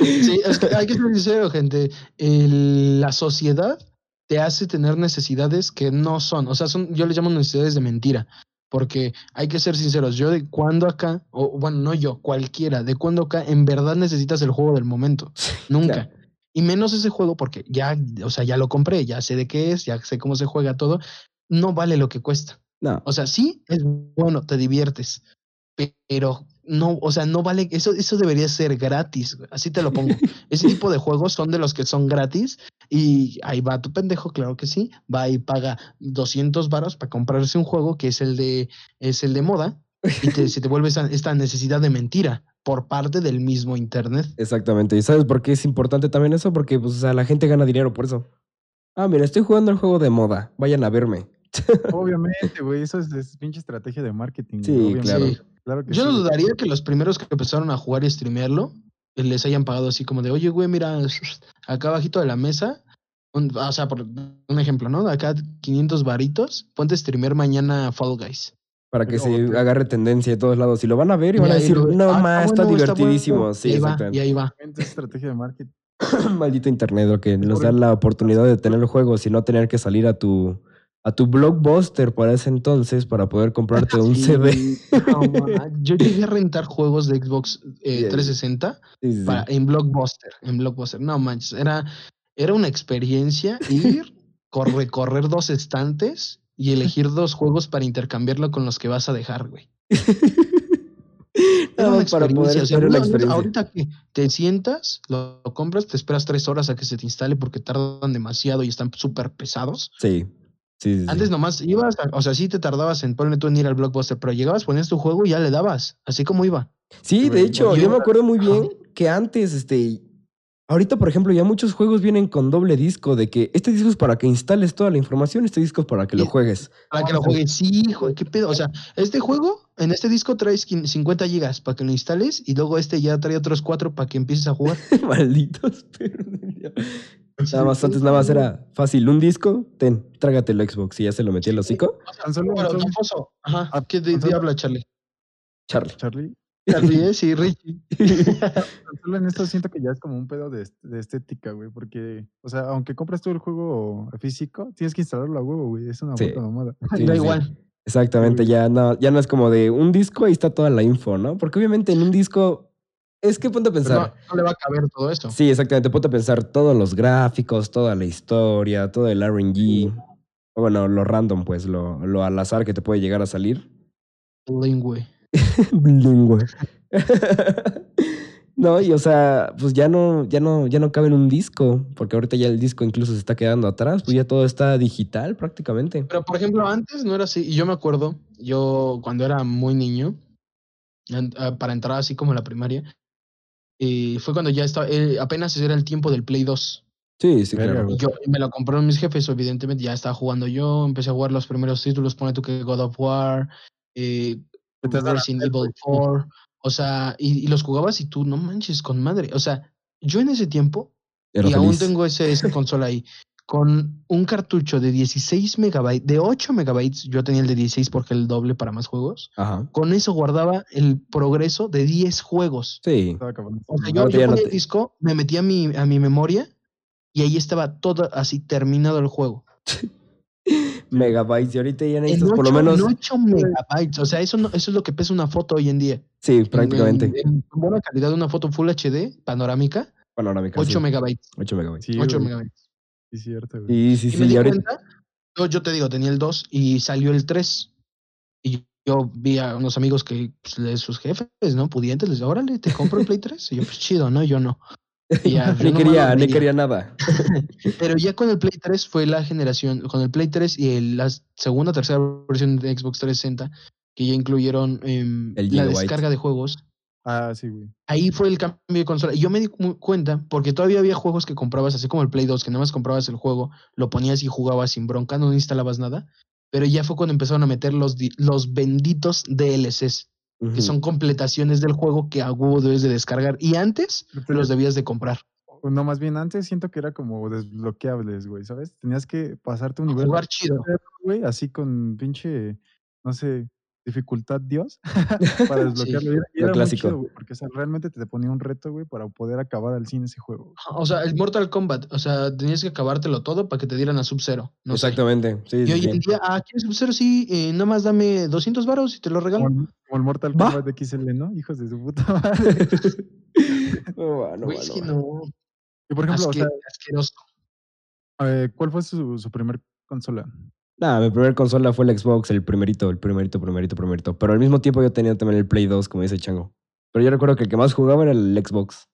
Sí, es que hay que ser sincero, gente. El- la sociedad te hace tener necesidades que no son. O sea, son, yo les llamo necesidades de mentira. Porque hay que ser sinceros, yo de cuando acá, o bueno, no yo, cualquiera, de cuando acá en verdad necesitas el juego del momento. Nunca. Claro. Y menos ese juego porque ya, o sea, ya lo compré, ya sé de qué es, ya sé cómo se juega todo. No vale lo que cuesta. No, O sea, sí, es bueno, te diviertes, pero no, o sea, no vale, eso, eso debería ser gratis, así te lo pongo. <laughs> Ese tipo de juegos son de los que son gratis y ahí va tu pendejo, claro que sí, va y paga 200 varos para comprarse un juego que es el de, es el de moda y te, se te vuelve esa- esta necesidad de mentira por parte del mismo internet. exactamente. ¿Y sabes por qué es importante también eso? Porque pues, o sea, la gente gana dinero por eso. Ah, mira, estoy jugando el juego de moda. Vayan a verme. Obviamente, güey, eso es, es pinche estrategia de marketing. güey, Sí, obviamente. claro. Sí. Claro que Yo no sí. dudaría que los primeros que empezaron a jugar y streamearlo eh, les hayan pagado así como de, oye, güey, mira, acá abajito de la mesa, un- o sea, por un ejemplo, ¿no? Acá 500 varitos, ponte a streamear mañana Fall Guys. Para que se te- agarre tendencia de todos lados. Y lo van a ver y van a decir, no ah, más, está bueno, divertidísimo. bueno. Sí, y ahí va, y ahí va. Es estrategia de marketing. <clears throat> Maldito internet, lo que nos da la oportunidad de tener el juego y no tener que salir a tu a tu blockbuster para ese entonces para poder comprarte un Sí, CD. no, <laughs> yo llegué a rentar juegos de Xbox eh, Yeah. 360 Sí, sí, sí. para, en Blockbuster, en Blockbuster. No manches, era, era una experiencia ir, cor- recorrer dos estantes y elegir dos juegos para intercambiarlo con los que vas a dejar, güey. <laughs> Una para poder o sea, no, no, experiencia. ahorita que te sientas, lo, lo compras, te esperas tres horas a que se te instale porque tardan demasiado y están súper pesados. Sí. Sí, sí, sí. Antes nomás ibas, a- o sea, sí te tardabas en ponle tú en ir al blockbuster, pero llegabas, ponías tu juego y ya le dabas, así como iba. Sí, de hecho, yo- me acuerdo muy bien que antes, este, ahorita, por ejemplo, ya muchos juegos vienen con doble disco, de que este disco es para que instales toda la información, este disco es para que lo juegues. Para que lo juegues. Sí, hijo, qué pedo. O sea, este juego, en este disco traes quin- 50 gigas para que lo instales y luego este ya trae otros 4 para que empieces a jugar. <laughs> Malditos diablo. Nada más, antes nada más era fácil, un disco, ten, trágate el Xbox y ya se lo metí el hocico. Tan solo, ajá. Ah, ¿Qué de, habla, Charlie? Charlie. Charlie, Charlie, ¿eh? Sí, Richie. <laughs> tan solo en esto siento que ya es como un pedo de, est- de estética, güey, porque, o sea, aunque compras tú el juego físico, tienes que instalarlo a huevo, güey, es una Sí. puta mamada. Sí, da sí. igual. Exactamente, ya no, ya no es como de un disco, ahí está toda la info, ¿no? Porque obviamente en un disco, es que ponte a pensar. no, no le va a caber todo esto. Sí, exactamente. Ponte a pensar todos los gráficos, toda la historia, todo el RNG. Bueno, lo random, pues, lo, lo al azar que te puede llegar a salir. Lingüe. <laughs> Bilingüe. no, y o sea, pues ya no, ya no, ya no cabe en un disco, porque ahorita ya el disco incluso se está quedando atrás, pues ya todo está digital prácticamente. Pero, por ejemplo, antes no era así. Y yo me acuerdo, yo cuando era muy niño, ah, para entrar así como a la primaria, y fue cuando ya estaba, eh, apenas era el tiempo del Play 2. Sí, sí, claro. Yo me lo compraron mis jefes, evidentemente ya estaba jugando yo, empecé a jugar los primeros títulos, pone tú que God of War, eh, Resident el Evil 4, o sea, y, y los jugabas y tú no manches con madre. O sea, yo en ese tiempo, Era y aún tengo ese, esa consola ahí, con un cartucho de 16 megabytes, de 8 megabytes, yo tenía el de 16 porque el doble para más juegos, Ajá. con eso guardaba el progreso de 10 juegos. Sí. O sea, yo, yo no ponía te- el disco, me metía a mi, a mi memoria y ahí estaba todo así terminado el juego. <laughs> Megabytes. Y ahorita ya En necesitas por lo 8, menos. en 8 megabytes. O sea, eso, no- eso es lo que pesa una foto hoy en día. Sí, En- prácticamente. En, en buena calidad, una foto Full HD, panorámica, Panorámica. 8 sí. megabytes. 8 megabytes. Sí, 8 güey, megabytes. Sí, cierto, güey. Sí, sí, Y sí. me y di ahorita- cuenta, yo, yo te digo, tenía el 2 y salió el 3. Y yo vi a unos amigos que pues, sus jefes, ¿no? Pudientes, les dije, órale, te compro el Play 3. Y yo, pues chido, ¿no? Yo no. Y ya, <laughs> nomás quería, veía. quería nada. <laughs> Pero ya con el Play 3 fue la generación, con el Play 3 y el- la segunda, tercera versión de Xbox 360, que ya incluyeron em, El la descarga de juegos. Ah, sí, güey. Ahí fue el cambio de consola. Y yo me di cu- cuenta, porque todavía había juegos que comprabas, así como el Play 2, que nada más comprabas el juego, lo ponías y jugabas sin bronca, no instalabas nada. Pero ya fue cuando empezaron a meter los, los benditos DLCs, que son completaciones del juego que a huevo debes de descargar. Y antes Pero- los debías de comprar. No, más bien antes siento que era como desbloqueables, güey, ¿sabes? Tenías que pasarte un nivel, Jugar chido. <laughs> güey, así con pinche, no sé, dificultad Dios <laughs> para desbloquearlo. Y era- y Lo era muy clásico. chido, güey, porque o sea, realmente te ponía un reto, güey, para poder acabar al cine ese juego. O sea, el Mortal Kombat, o sea, tenías que acabártelo todo para que te dieran a Sub-Zero. No. Exactamente. Sí, Y sí, hoy sí. en día, ah, ¿quieres Sub-Zero? Sí, eh, nada más dame 200 varos y te lo regalo. Como el, como el Mortal Va. Kombat XL, ¿no? Hijos de su puta madre. <laughs> No no Güey, va, es no que va. no. Y por ejemplo, o asque- sea, asqueroso. eh, ¿cuál fue su, su primer consola? Nah, mi primer consola fue el Xbox, el primerito, el primerito, primerito, primerito. Pero al mismo tiempo yo tenía también el Play 2, como dice Chango. Pero yo recuerdo que el que más jugaba era el Xbox.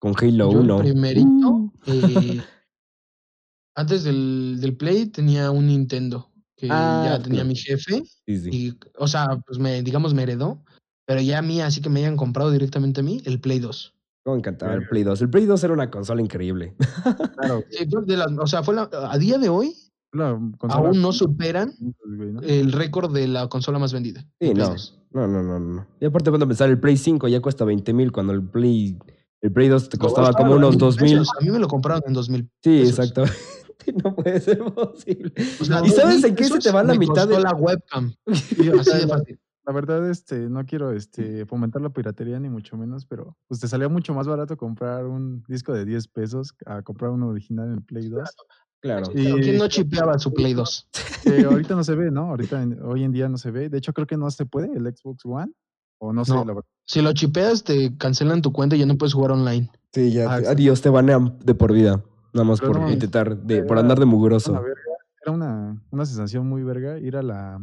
Con Halo Yo 1. el primerito, Uh. eh, <laughs> antes del, del Play tenía un Nintendo que Ah, ya tenía claro. mi jefe Sí, sí. y, o sea, pues me, digamos, me heredó, pero ya a mí, así que me hayan comprado directamente a mí, el Play 2. Me encantaba el. Play 2. El Play 2 era una consola increíble. <laughs> Claro, Sí, de o sea, fue la- a día de hoy, la consola. aún no superan el récord de la consola más vendida. Sí, no. 2. No, no, no, no. Y aparte, cuando pensar, el Play 5 ya cuesta 20 mil, cuando el Play, el Play 2 te costaba como unos 2000 2 mil. A mí me lo compraron en 2000. Sí, pesos. exacto. <laughs> no puede ser posible. O sea, ¿Y sabes 2000 en qué se te va la mitad de- la webcam? Sí, <laughs> Así de la, fácil. la verdad, este, no quiero este, fomentar la piratería ni mucho menos, pero pues te salía mucho más barato comprar un disco de 10 pesos a comprar uno original en el Play 2. Claro. Y- Pero ¿Quién no chipeaba su Play 2? Que ahorita no se ve, ¿no? Ahorita, en- hoy en día no se ve. De hecho, creo que no se puede el Xbox One. O no sé, la verdad. Si lo chipeas, te cancelan tu cuenta y ya no puedes jugar online. Sí, ya. Ah, te- adiós, te banean de por vida. Nada más Pero por no intentar, de, por andar de mugroso. Era una, una sensación muy verga ir a la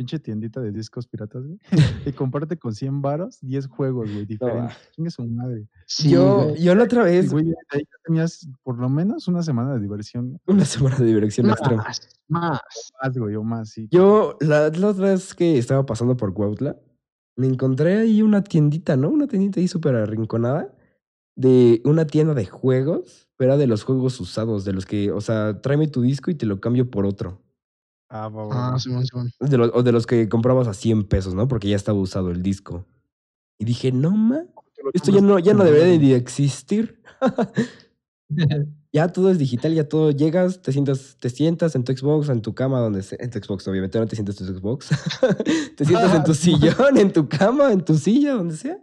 pinche tiendita de discos piratas, güey. <laughs> y comprarte con 100 varos 10 juegos, güey, diferentes. Chingue su madre. Sí, yo, güey. yo la otra Y, vez, güey, ahí ya tenías por lo menos una semana de diversión. una semana de diversión extra. Más, más. Más, güey, o más, sí. Yo, la, la otra vez que estaba pasando por Cuautla, me encontré ahí una tiendita, ¿no? Una tiendita ahí súper arrinconada de una tienda de juegos, pero era de los juegos usados, de los que, o sea, tráeme tu disco y te lo cambio por otro. Ah, va, va, Ah. Simón, Simón. De los, o de los que comprabas a 100 pesos, ¿no? Porque ya estaba usado el disco. Y dije, no, ma, esto ya no, ya no debería de existir. <laughs> ya todo es digital, ya todo llegas, te sientas, te sientas en tu Xbox, en tu cama, donde sea, en tu Xbox, obviamente no te sientas en tu Xbox. <laughs> te sientas en tu <laughs> sillón, en tu cama, en tu silla, donde sea.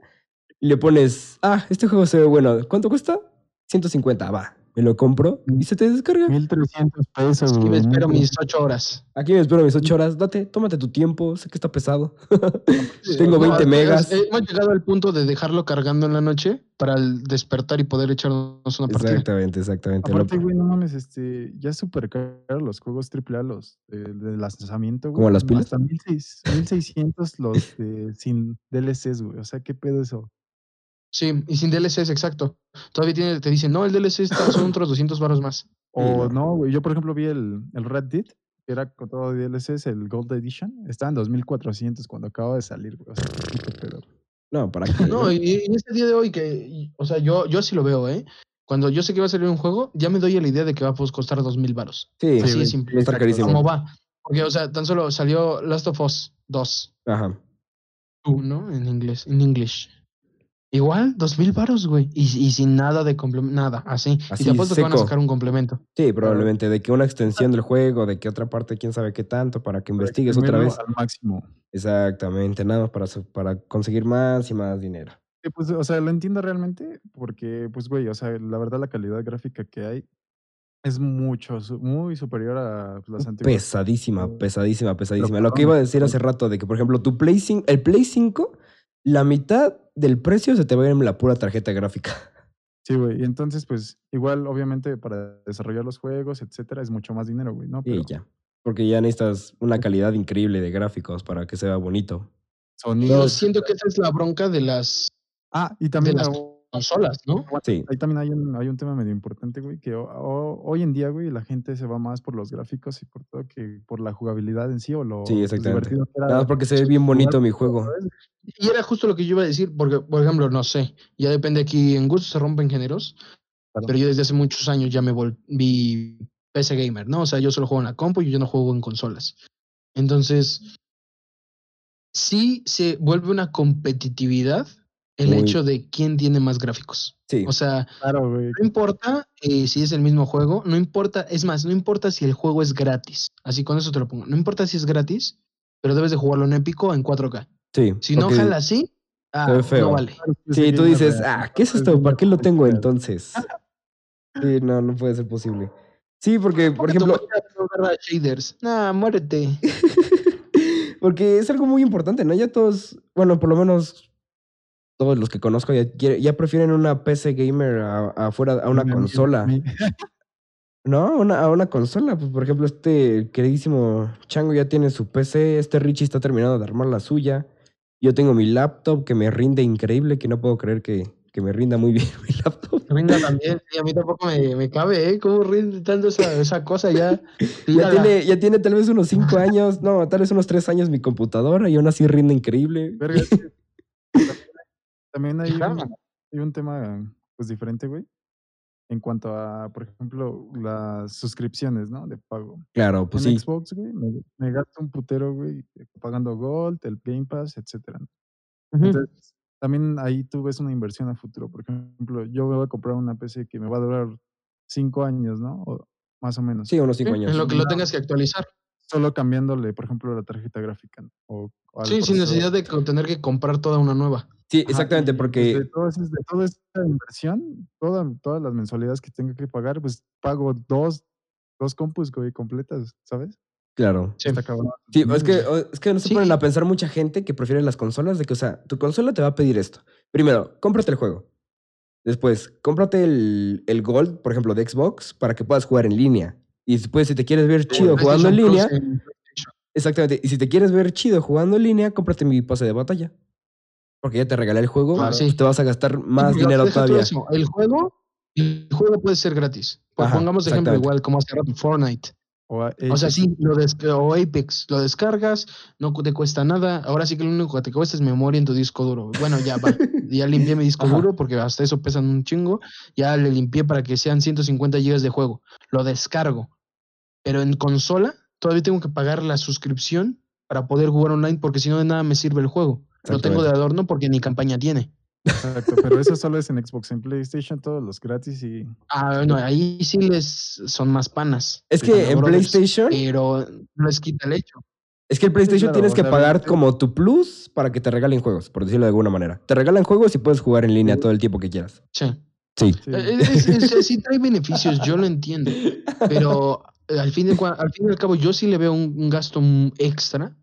Y le pones, ah, este juego se ve bueno. ¿Cuánto cuesta? 150, va. Me lo compro y se te descarga. 1300 pesos, Aquí me espero mis ocho horas. Aquí me espero mis 8 horas. Date, tómate tu tiempo. Sé que está pesado. <laughs> Tengo 20 No, megas. es- Hemos llegado al punto de dejarlo cargando en la noche para el despertar y poder echarnos una partida. Exactamente, exactamente. Aparte, güey, no mames, este, ya es súper caro los juegos AAA, los eh, de lanzamiento, güey. ¿Como las pilas? Hasta 1600, 1600 los de, sin DLCs, güey. O sea, ¿qué pedo eso? Sí, y sin DLCs, exacto. Todavía tiene, te dicen, no, el DLC está, son <coughs> otros 200 baros más. O no. güey. Yo, por ejemplo, vi el, el Red Dead, que era con todo DLCs, el Gold Edition. Estaba en 2400 cuando acaba de salir, güey. O sea, pedo. No, ¿para <laughs> qué? No, y, y este día de hoy que, y- o sea, yo, yo así lo veo, ¿eh? Cuando yo sé que va a salir un juego, ya me doy a la idea de que va a pues, costar 2000 baros. Sí, Así güey. de simple. exacto. carísimo. ¿Cómo va? Porque, o sea, tan solo salió Last of Us 2, Ajá. tú, ¿no? En inglés, en English. Igual, 2000 baros, güey. Y, y sin nada de complemento, nada, así. Así, y te apuesto que van a sacar un complemento. Sí, probablemente. De que una extensión del juego, de que otra parte, quién sabe qué tanto, para que investigues otra vez. Al máximo. Exactamente, nada más para, su- para conseguir más y más dinero. Sí, pues, o sea, lo entiendo realmente porque, pues, güey, o sea, la verdad la calidad gráfica que hay es mucho, muy superior a las antiguas. Pesadísima, pesadísima, pesadísima. Lo que iba a decir hace rato de que, por ejemplo, tu Play 5, el Play 5, la mitad del precio se te va a ir en la pura tarjeta gráfica. Sí, güey, y entonces, pues, igual, obviamente, para desarrollar los juegos, etcétera, es mucho más dinero, güey, ¿no? Y ya. Porque ya necesitas una calidad increíble de gráficos para que se vea bonito. sonido. Yo siento que esa es la bronca de las Ah, y de también las la- consolas, ¿no? Sí. ahí también hay un, hay un tema medio importante, güey, que ho- ho- hoy en día, güey, la gente se va más por los gráficos y por todo que por la jugabilidad en sí o lo Sí, exactamente. divertido que era Nada más porque se ve bien bonito mi juego. Y era justo lo que yo iba a decir, porque, por ejemplo, no sé, ya depende aquí, en gusto se rompen géneros, Claro. pero yo desde hace muchos años ya me volví PC gamer, ¿no? O sea, yo solo juego en la compu y yo no juego en consolas. Entonces, sí se vuelve una competitividad el Muy- hecho de quién tiene más gráficos. Sí. O sea, Claro, güey. no importa eh, si es el mismo juego, no importa, es más, no importa si el juego es gratis. Así con eso te lo pongo. No importa si es gratis, pero debes de jugarlo en épico en 4K. Sí. Si no porque- jala así, ah, no vale. Sí, tú dices, ah, ¿qué es esto? ¿Para qué lo tengo entonces? Sí, no, no puede ser posible. Sí, porque, por Porque tu ejemplo, shaders. Nah, muérete. <laughs> porque es algo muy importante, ¿no? Ya todos, bueno, por lo menos todos los que conozco ya, ya prefieren una PC gamer a, a una consola. <laughs> No, una, a una consola. Pues, por ejemplo, este queridísimo Chango ya tiene su PC, este Richie está terminando de armar la suya. Yo tengo mi laptop que me rinde increíble, que no puedo creer que, que me rinda muy <laughs> bien mi laptop. Rinda también. Sí, a mí tampoco me, me cabe, ¿eh? ¿Cómo rinde tanto esa, esa cosa ya? <laughs> Ya tiene, ya tiene tal vez unos 5 años, no, tal vez unos 3 años mi computadora y aún así rinde increíble. También- hay un, hay un tema, pues, diferente, güey. En cuanto a, por ejemplo, las suscripciones, ¿no? De pago. Claro, pues en sí. Xbox, güey, me, me gasto un putero, güey, pagando Gold, el Game Pass, etcétera. Entonces, también ahí tú ves una inversión a futuro. Por ejemplo, yo me voy a comprar una PC que me va a durar cinco años, ¿no? O más o menos. Sí, unos Sí, 5 años. en lo que lo tengas que actualizar. Solo cambiándole, por ejemplo, la tarjeta gráfica. ¿no? O, Sí, sin necesidad de tener que comprar toda una nueva. Sí, Ajá, exactamente, pues, porque de, todo ese- de toda esta inversión, toda, todas las mensualidades que tengo que pagar, pues pago dos, dos compus, güey, completas, ¿sabes? Claro. Sí. Es que, o- es que no se Sí. ponen a pensar mucha gente que prefiere las consolas de que, o sea, tu consola te va a pedir esto. Primero, cómprate el juego. Después, cómprate el, el Gold, por ejemplo, de Xbox, para que puedas jugar en línea. Y después, si te quieres ver chido jugando en línea, en exactamente. Y si te quieres ver chido jugando en línea, cómprate mi pase de batalla. Porque ya te regalé el juego, Claro. pues te vas a gastar más Pero dinero todavía. eso, El juego, el juego puede ser gratis. Pues Ajá, pongamos de ejemplo igual como hace rato Fortnite. O, O sea, Apex. sí, lo des- o Apex, lo descargas, no te cuesta nada. Ahora sí que lo único que te cuesta es memoria en tu disco duro. Bueno, ya va. <laughs> Ya limpié mi disco Ajá. duro porque hasta eso pesan un chingo. Ya le limpié para que sean 150 gigas de juego. Lo descargo. Pero en consola todavía tengo que pagar la suscripción para poder jugar online porque si no de nada me sirve el juego. Lo tengo de adorno porque ni campaña tiene. Exacto, pero eso solo es en Xbox, en PlayStation, todos los gratis y. Ah, no, ahí sí les son más panas. Es que en PlayStation, Pero no les quita el hecho. es que en PlayStation claro, tienes que pagar como tu plus para que te regalen juegos, por decirlo de alguna manera. Te regalan juegos y puedes jugar en línea Sí. todo el tiempo que quieras. Sí. Sí. Sí. Eh, es- es- es- sí trae beneficios, yo lo entiendo. Pero eh, al fin, de, al fin y al cabo, yo sí le veo un, un gasto extra,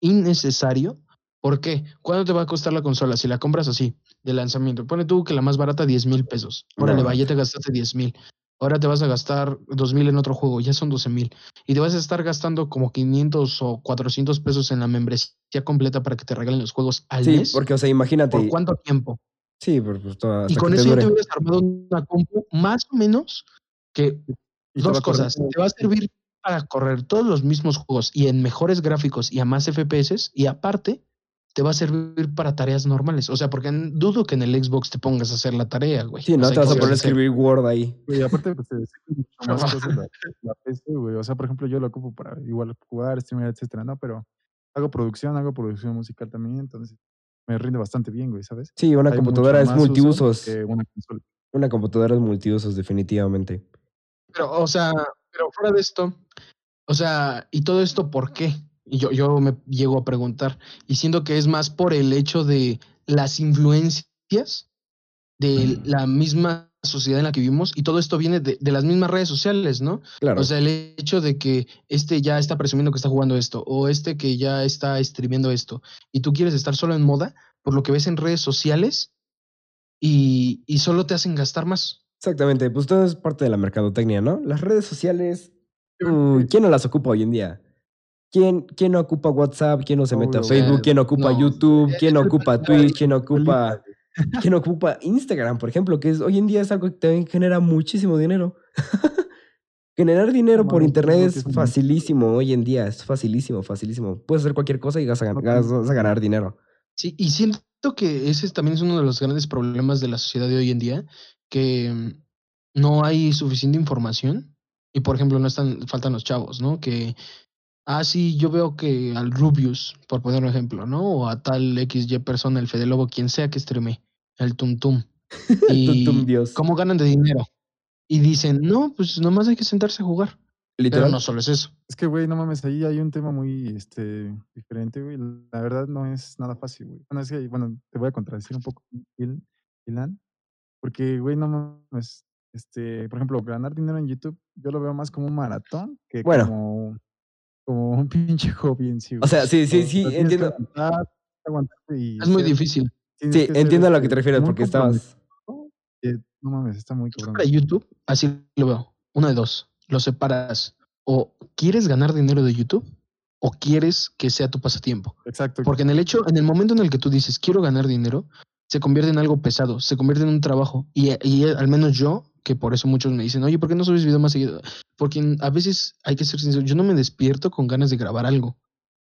innecesario. ¿Por qué? ¿Cuánto te va a costar la consola? Si la compras así, de lanzamiento. Pone tú que la más barata, 10 mil pesos. Órale, No. va, ya te gastaste 10 mil. Ahora te vas a gastar 2 mil en otro juego, ya son 12 mil. Y te vas a estar gastando como 500 o 400 pesos en la membresía completa para que te regalen los juegos al Sí, mes. porque, o sea, imagínate. ¿Por cuánto tiempo? Sí, por, pues, todo- Y con te eso ya te hubieras armado una compu más o menos que dos correr cosas. Te va a servir para correr todos los mismos juegos y en mejores gráficos y a más FPS. Y aparte, te va a servir para tareas normales. O sea, porque dudo que en el Xbox te pongas a hacer la tarea, güey. Sí, O no sea, te vas a ¿qué poner a escribir Word ahí. Y aparte, pues mucho más cosas la, la PC, güey. O sea, por ejemplo, yo lo ocupo para igual jugar, streamear, etcétera, ¿no? Pero hago producción, hago producción musical también, entonces me rinde bastante bien, güey, ¿sabes? Sí, una Hay computadora es multiusos. que una consola. Una computadora es multiusos, definitivamente. Pero, o sea, pero fuera de esto, o sea, ¿y todo esto por qué? Y yo, yo me llego a preguntar, y siento que es más por el hecho de las influencias de la misma sociedad en la que vivimos, y todo esto viene de, de las mismas redes sociales, ¿no? Claro. O sea, el hecho de que este ya está presumiendo que está jugando esto, o este que ya está streameando esto, y tú quieres estar solo en moda por lo que ves en redes sociales, y, y solo te hacen gastar más. Exactamente, pues todo es parte de la mercadotecnia, ¿no? Las redes sociales, uy, ¿quién no las ocupa hoy en día? ¿Quién, quién no ocupa WhatsApp? ¿Quién no se mete a Facebook? ¿Quién ocupa No. YouTube? ¿Quién ocupa Twitch? ¿Quién ocupa, quién ocupa Instagram, por ejemplo? Que es, hoy en día es algo que también genera muchísimo dinero. <laughs> Generar dinero por mames, internet es facilísimo hoy en día, es facilísimo, facilísimo. Puedes hacer cualquier cosa y vas a, pues- vas a ganar dinero. Sí, y siento que ese también es uno de los grandes problemas de la sociedad de hoy en día, que mm, no hay suficiente información y, por ejemplo, no están, faltan los chavos, ¿no? Que, ah, sí, yo veo que al Rubius, por poner un ejemplo, ¿no? O a tal XY persona, el Fede Lobo, quien sea que streame, el Tum <laughs> Tum. Y Tum Dios. cómo ganan de dinero. Y dicen, no, pues nomás hay que sentarse a jugar. Pero Literal. no solo es eso. Es que, güey, no mames, ahí hay un tema muy este, diferente, güey. La verdad no es nada fácil, güey. Bueno, es que, bueno, te voy a contradecir un poco, Il- Ilan, porque, güey, no mames, este, por ejemplo, ganar dinero en YouTube, yo lo veo más como un maratón que Bueno. como un pinche hobby en sí, O sea, sí, sí, sí, entiendo. aguantar, aguantarte y Es muy ser- difícil. Sí, entiendo a lo que te este, refieres muy porque estabas... no mames, está muy Tú cabrón. para YouTube, así lo veo. Una de dos. Lo separas. O quieres ganar dinero de YouTube o quieres que sea tu pasatiempo. Exacto. Porque en el hecho, en el momento en el que tú dices quiero ganar dinero, se convierte en algo pesado, se convierte en un trabajo. Y, y al menos yo, que por eso muchos me dicen, oye, ¿por qué no subes video más seguido? Porque a veces hay que ser sincero, yo no me despierto con ganas de grabar algo.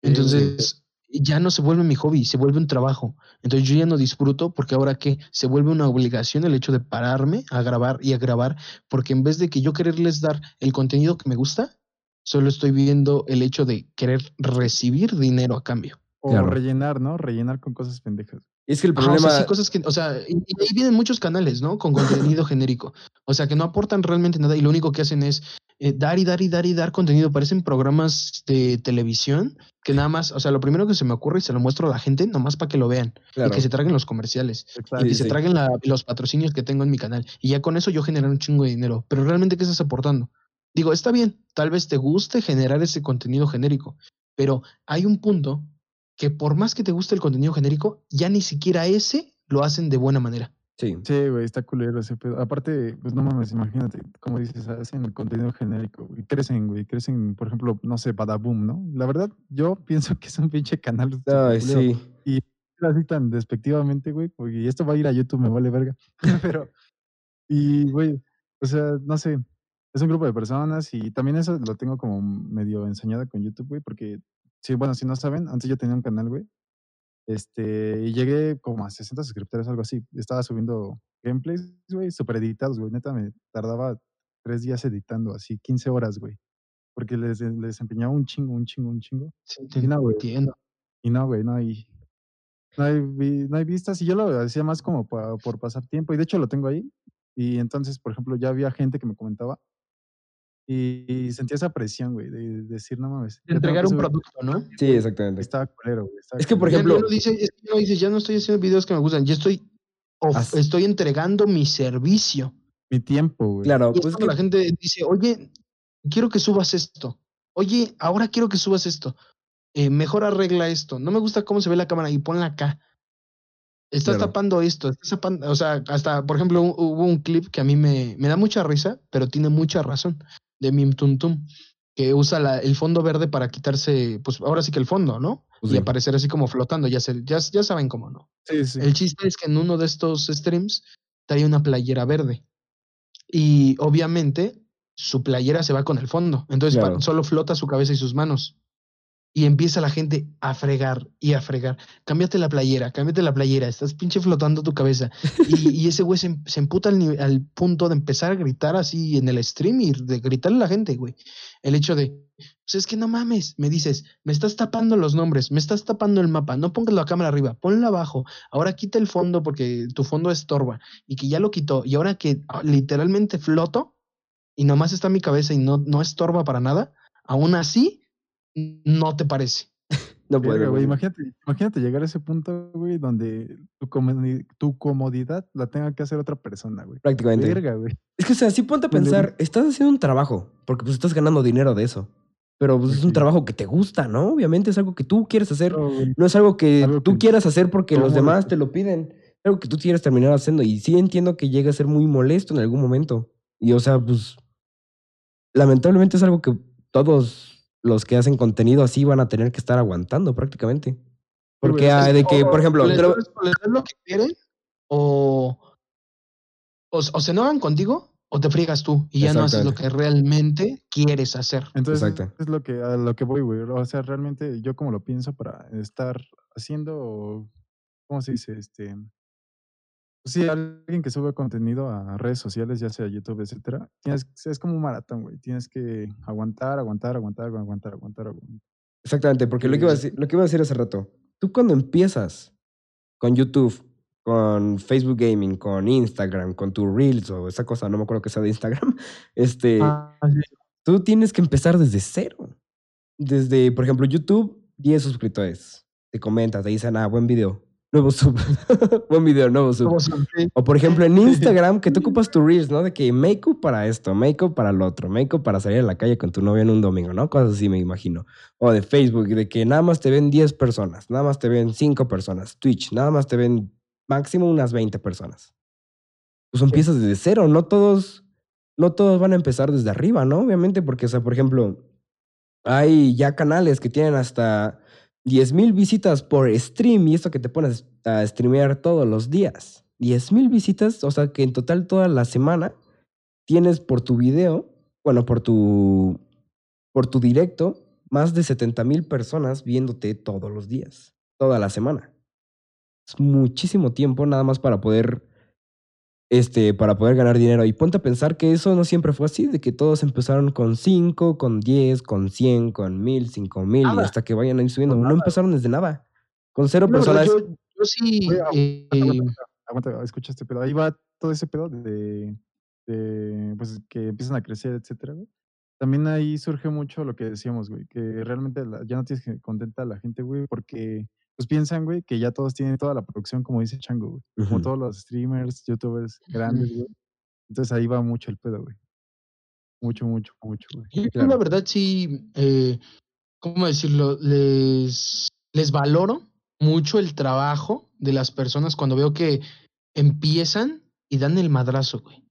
Entonces, ya no se vuelve mi hobby, se vuelve un trabajo. Entonces yo ya no disfruto porque ahora que se vuelve una obligación el hecho de pararme a grabar y a grabar, porque en vez de que yo quererles dar el contenido que me gusta, solo estoy viendo el hecho de querer recibir dinero a cambio. O Claro. rellenar, ¿no? Rellenar con cosas pendejas. Es que el Ajá, o problema... sea, sí, cosas que, o sea, y, y ahí vienen muchos canales, ¿no? Con contenido genérico. O sea, que no aportan realmente nada y lo único que hacen es eh, dar y dar y dar y dar contenido. Parecen programas de televisión que nada más, o sea, lo primero que se me ocurre y se lo muestro a la gente, nomás para que lo vean claro. y que se traguen los comerciales Exacto. y que Sí, se sí. traguen la- los patrocinios que tengo en mi canal. Y ya con eso yo generar un chingo de dinero. Pero realmente, ¿qué estás aportando? Digo, está bien, tal vez te guste generar ese contenido genérico, pero hay un punto que por más que te guste el contenido genérico, ya ni siquiera ese lo hacen de buena manera. Sí. Sí, güey, está culero ese pedo. Aparte, pues no mames, imagínate, como dices, hacen el contenido genérico, güey. Crecen, güey, crecen, por ejemplo, no sé, Badaboom, ¿no? La verdad, yo <laughs> pienso que es un pinche canal. Ay, culero. sí. <laughs> Así tan despectivamente, güey, porque esto va a ir a YouTube, me vale verga. <laughs> Pero, y, güey, o sea, no sé, es un grupo de personas y también eso lo tengo como medio enseñado con YouTube, güey, porque, sí, bueno, si no saben, antes yo tenía un canal, güey, este, y llegué como a 60 suscriptores, algo así. Estaba subiendo gameplays, güey, super editados, güey. Neta, me tardaba tres días editando, así 15 horas, güey. Porque les, les desempeñaba un chingo, un chingo, un chingo. Sí, Y no, güey. entiendo. Y no, güey, no hay, no hay, no hay vistas. Y yo lo hacía más como pa- por pasar tiempo. Y de hecho lo tengo ahí. Y entonces, por ejemplo, ya había gente que me comentaba. Y, y sentía esa presión, güey, de, decir, no mames. De ya entregar un subir". producto, ¿no? Sí, exactamente. Estaba culero, güey. estaba Es que, por. Ya ejemplo- uno dice, es que uno dice, ya no estoy haciendo videos que me gustan, ya estoy, of- As- estoy entregando mi servicio. Mi tiempo, güey. Claro, Y es pues es que la gente dice, oye, quiero que subas esto. Oye, ahora quiero que subas esto. Eh, mejor arregla esto. No me gusta cómo se ve la cámara y ponla acá. Estás Claro. tapando esto. Estás tapando, o sea, hasta, por ejemplo, hu- hubo un clip que a mí me, me da mucha risa, pero tiene mucha razón, de Mim Tum Tum, que usa la- el fondo verde para quitarse, pues ahora sí que el fondo, ¿no? Pues y sí. aparecer así como flotando, ya, se, ya, ya saben cómo, ¿no? Sí, sí. El chiste es que en uno de estos streams traía una playera verde. Y obviamente su playera se va con el fondo. Entonces Claro. solo flota su cabeza y sus manos. Y empieza la gente a fregar y a fregar. Cámbiate la playera, cámbiate la playera. Estás pinche flotando tu cabeza. Y, ese güey se, em- se emputa al, al punto de empezar a gritar así en el stream y de gritarle a la gente, güey. El hecho de, pues es que no mames, me dices, me estás tapando los nombres, me estás tapando el mapa, no pongas la cámara arriba, ponla abajo, ahora quita el fondo porque tu fondo estorba y que ya lo quitó y ahora que ah, literalmente floto y nomás está mi cabeza y no, no estorba para nada, aún así no te parece. <laughs> no puede, güey, güey. imagínate, imagínate llegar a ese punto, güey, donde tu, comodi- tu comodidad la tenga que hacer otra persona, güey. Prácticamente. Verga, güey. Es que, o sea, sí ponte a pensar, estás haciendo un trabajo, porque pues estás ganando dinero de eso. Pero pues, es un Sí. trabajo que te gusta, ¿no? Obviamente es algo que tú quieres hacer. No, es algo que Algo tú que quieras hacer porque los demás te lo piden. Es algo que tú quieres terminar haciendo. Y sí entiendo que llega a ser muy molesto en algún momento. Y o sea, pues. Lamentablemente es algo que todos los que hacen contenido así van a tener que estar aguantando prácticamente. Porque es ah, de que, por ejemplo, les lo- que quieren o, o, o se enojan contigo o te friegas tú y ya no haces lo que realmente quieres hacer. Entonces, Exacto. es lo que, a lo que voy, güey. O sea, realmente yo como lo pienso para estar haciendo, ¿cómo se dice? Este, sí, alguien que sube contenido a redes sociales, ya sea YouTube, etcétera, tienes, es como un maratón, güey. Tienes que aguantar, aguantar, aguantar, aguantar, aguantar, aguantar. Exactamente, porque lo que, iba a decir, lo que iba a decir hace rato, tú cuando empiezas con YouTube, con Facebook Gaming, con Instagram, con tu Reels o esa cosa, no me acuerdo que sea de Instagram, <laughs> este, Ah, sí. tú tienes que empezar desde cero. Desde, por ejemplo, YouTube, 10 suscriptores. Te comentas, te dicen, ah, buen video, nuevo sub, <laughs> buen video, nuevo sub. Sí. O por ejemplo en Instagram, que tú <laughs> ocupas tu Reels, ¿no? De que make-up para esto, make-up para lo otro, make-up para salir a la calle con tu novia en un domingo, ¿no? Cosas así me imagino. O de Facebook, de que nada más te ven 10 personas, nada más te ven 5 personas. Twitch, nada más te ven máximo unas 20 personas. Pues empiezas desde cero, no todos, no todos van a empezar desde arriba, ¿no? Obviamente, porque, o sea, por ejemplo, hay ya canales que tienen hasta 10.000 visitas por stream y esto que te pones a streamear todos los días. 10.000 visitas, o sea que en total toda la semana tienes por tu video, bueno, por tu, por tu directo, más de 70.000 personas viéndote todos los días, toda la semana. Es muchísimo tiempo nada más para poder, este, para poder ganar dinero. Y ponte a pensar que eso no siempre fue así, de que todos empezaron con 5, con 10, con 100, con 1000, 5000 y hasta que vayan a ir subiendo. No empezaron desde nada. Con cero verdad, personas. yo, yo sí. Güey, agu- eh, aguanta, aguanta, aguanta, escucha este pedo. Ahí va todo ese pedo de, de, pues, que empiezan a crecer, etcétera, güey. También ahí surge mucho lo que decíamos, güey, que realmente la- ya no tienes que contenta a la gente, güey, porque pues piensan, güey, que ya todos tienen toda la producción, como dice Chango, güey. Como todos los streamers, youtubers grandes, güey. Entonces ahí va mucho el pedo, güey. Mucho, mucho, mucho, güey. Yo, Claro. la verdad sí, eh, ¿cómo decirlo? Les, les valoro mucho el trabajo de las personas cuando veo que empiezan y dan el madrazo, güey.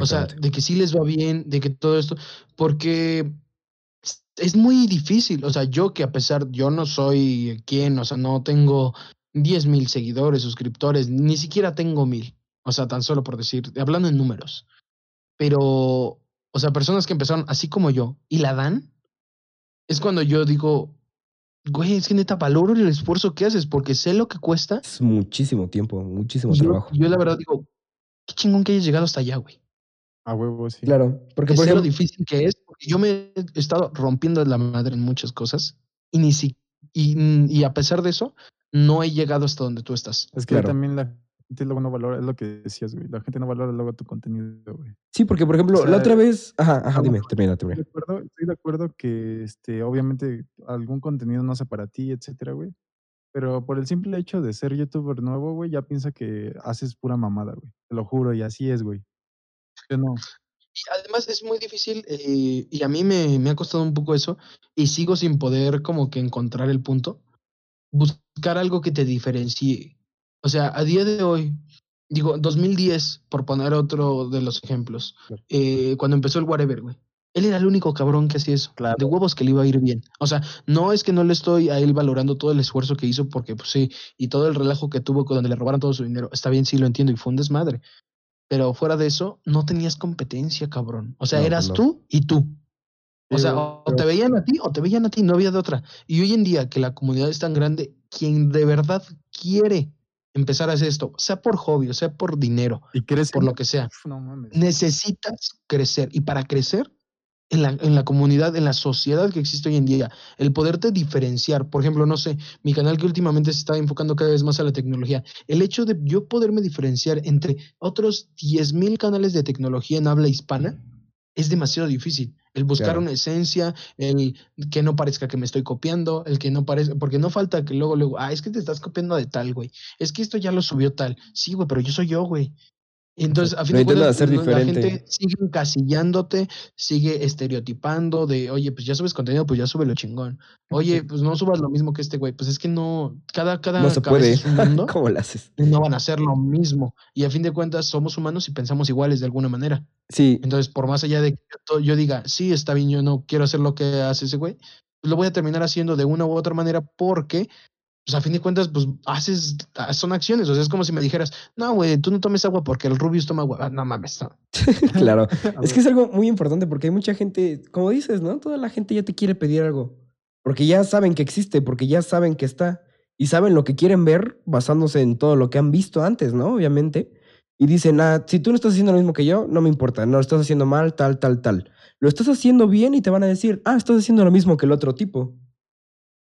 O sea, de que sí les va bien, de que todo esto, porque es- muy difícil. O sea, yo que a pesar, yo no soy quien, o sea, no tengo 10 mil seguidores, suscriptores, ni siquiera tengo mil. O sea, tan solo por decir, hablando en números. Pero, o sea, personas que empezaron así como yo y la dan, es cuando yo digo, güey, es que neta valoro el esfuerzo que haces porque sé lo que cuesta. Es muchísimo tiempo, muchísimo yo, trabajo. yo la verdad digo, qué chingón que hayas llegado hasta allá, güey. A huevo, sí. Claro, porque Que por sé lo ejemplo, difícil que es, porque yo me he estado rompiendo la madre en muchas cosas y ni si, y, y a pesar de eso, no he llegado hasta donde tú estás. Es que Claro. también la gente luego no valora, es lo que decías, güey. La gente no valora luego tu contenido, güey. sí, porque por ejemplo, sea, la otra vez, ajá, ajá, dime, bueno, termina, Estoy termina. de acuerdo, estoy de acuerdo que, este, obviamente, algún contenido no sea para ti, etcétera, güey. Pero por el simple hecho de ser youtuber nuevo, güey, ya piensa que haces pura mamada, güey. Te lo juro, y así es, güey. No. Además es muy difícil eh, y a mí me, me ha costado un poco eso y sigo sin poder como que encontrar el punto. Buscar algo que te diferencie. O sea, a día de hoy, digo, 2010, por poner otro de los ejemplos, eh, cuando empezó el Whatever, güey. Él era el único cabrón que hacía eso. Claro. De huevos que le iba a ir bien. O sea, no es que no le estoy a él valorando todo el esfuerzo que hizo, porque pues sí, y todo el relajo que tuvo donde le robaron todo su dinero. Está bien, sí lo entiendo, y fue un desmadre. Pero fuera de eso, no tenías competencia, cabrón. O sea, No, eras no. tú y tú. O sea, o te veían a ti o te veían a ti, no había de otra. Y hoy en día que la comunidad es tan grande, quien de verdad quiere empezar a hacer esto, sea por hobby, o sea por dinero, Y crees por lo que sea, No mames. necesitas crecer. Y para crecer en la, en la comunidad, en la sociedad que existe hoy en día, el poderte diferenciar, por ejemplo, no sé, mi canal que últimamente se está enfocando cada vez más a la tecnología, el hecho de yo poderme diferenciar entre otros 10.000 canales de tecnología en habla hispana es demasiado difícil. El buscar Claro. una esencia, el que no parezca que me estoy copiando, el que no parezca, porque no falta que luego, luego, ah, es que te estás copiando de tal, güey. Es que esto ya lo subió tal. Sí, güey, pero yo soy yo, güey. Entonces, a fin Lo de cuentas, hacer la gente sigue encasillándote, sigue estereotipando de, oye, pues ya subes contenido, pues ya súbelo chingón. Oye, pues no subas lo mismo que este güey. Pues es que no, cada, cada No se puede. es un <laughs> mundo ¿Cómo lo haces? y no van a hacer lo mismo. Y a fin de cuentas, somos humanos y pensamos iguales de alguna manera. Sí, Entonces, por más allá de que yo, yo diga, sí, está bien, yo no quiero hacer lo que hace ese güey, lo voy a terminar haciendo de una u otra manera porque, pues a fin de cuentas, pues haces, ah, son acciones. O sea, es como si me dijeras, no, güey, tú no tomes agua porque el Rubius toma agua. Ah, no mames, no. <laughs> claro. <laughs> Es que es algo muy importante porque hay mucha gente, como dices, ¿no? Toda la gente ya te quiere pedir algo. Porque ya saben que existe, porque ya saben que está. Y saben lo que quieren ver basándose en todo lo que han visto antes, ¿no? Obviamente. Y dicen, ah, si tú no estás haciendo lo mismo que yo, no me importa. No, lo estás haciendo mal, tal, tal, tal. Lo estás haciendo bien y te van a decir, ah, estás haciendo lo mismo que el otro tipo.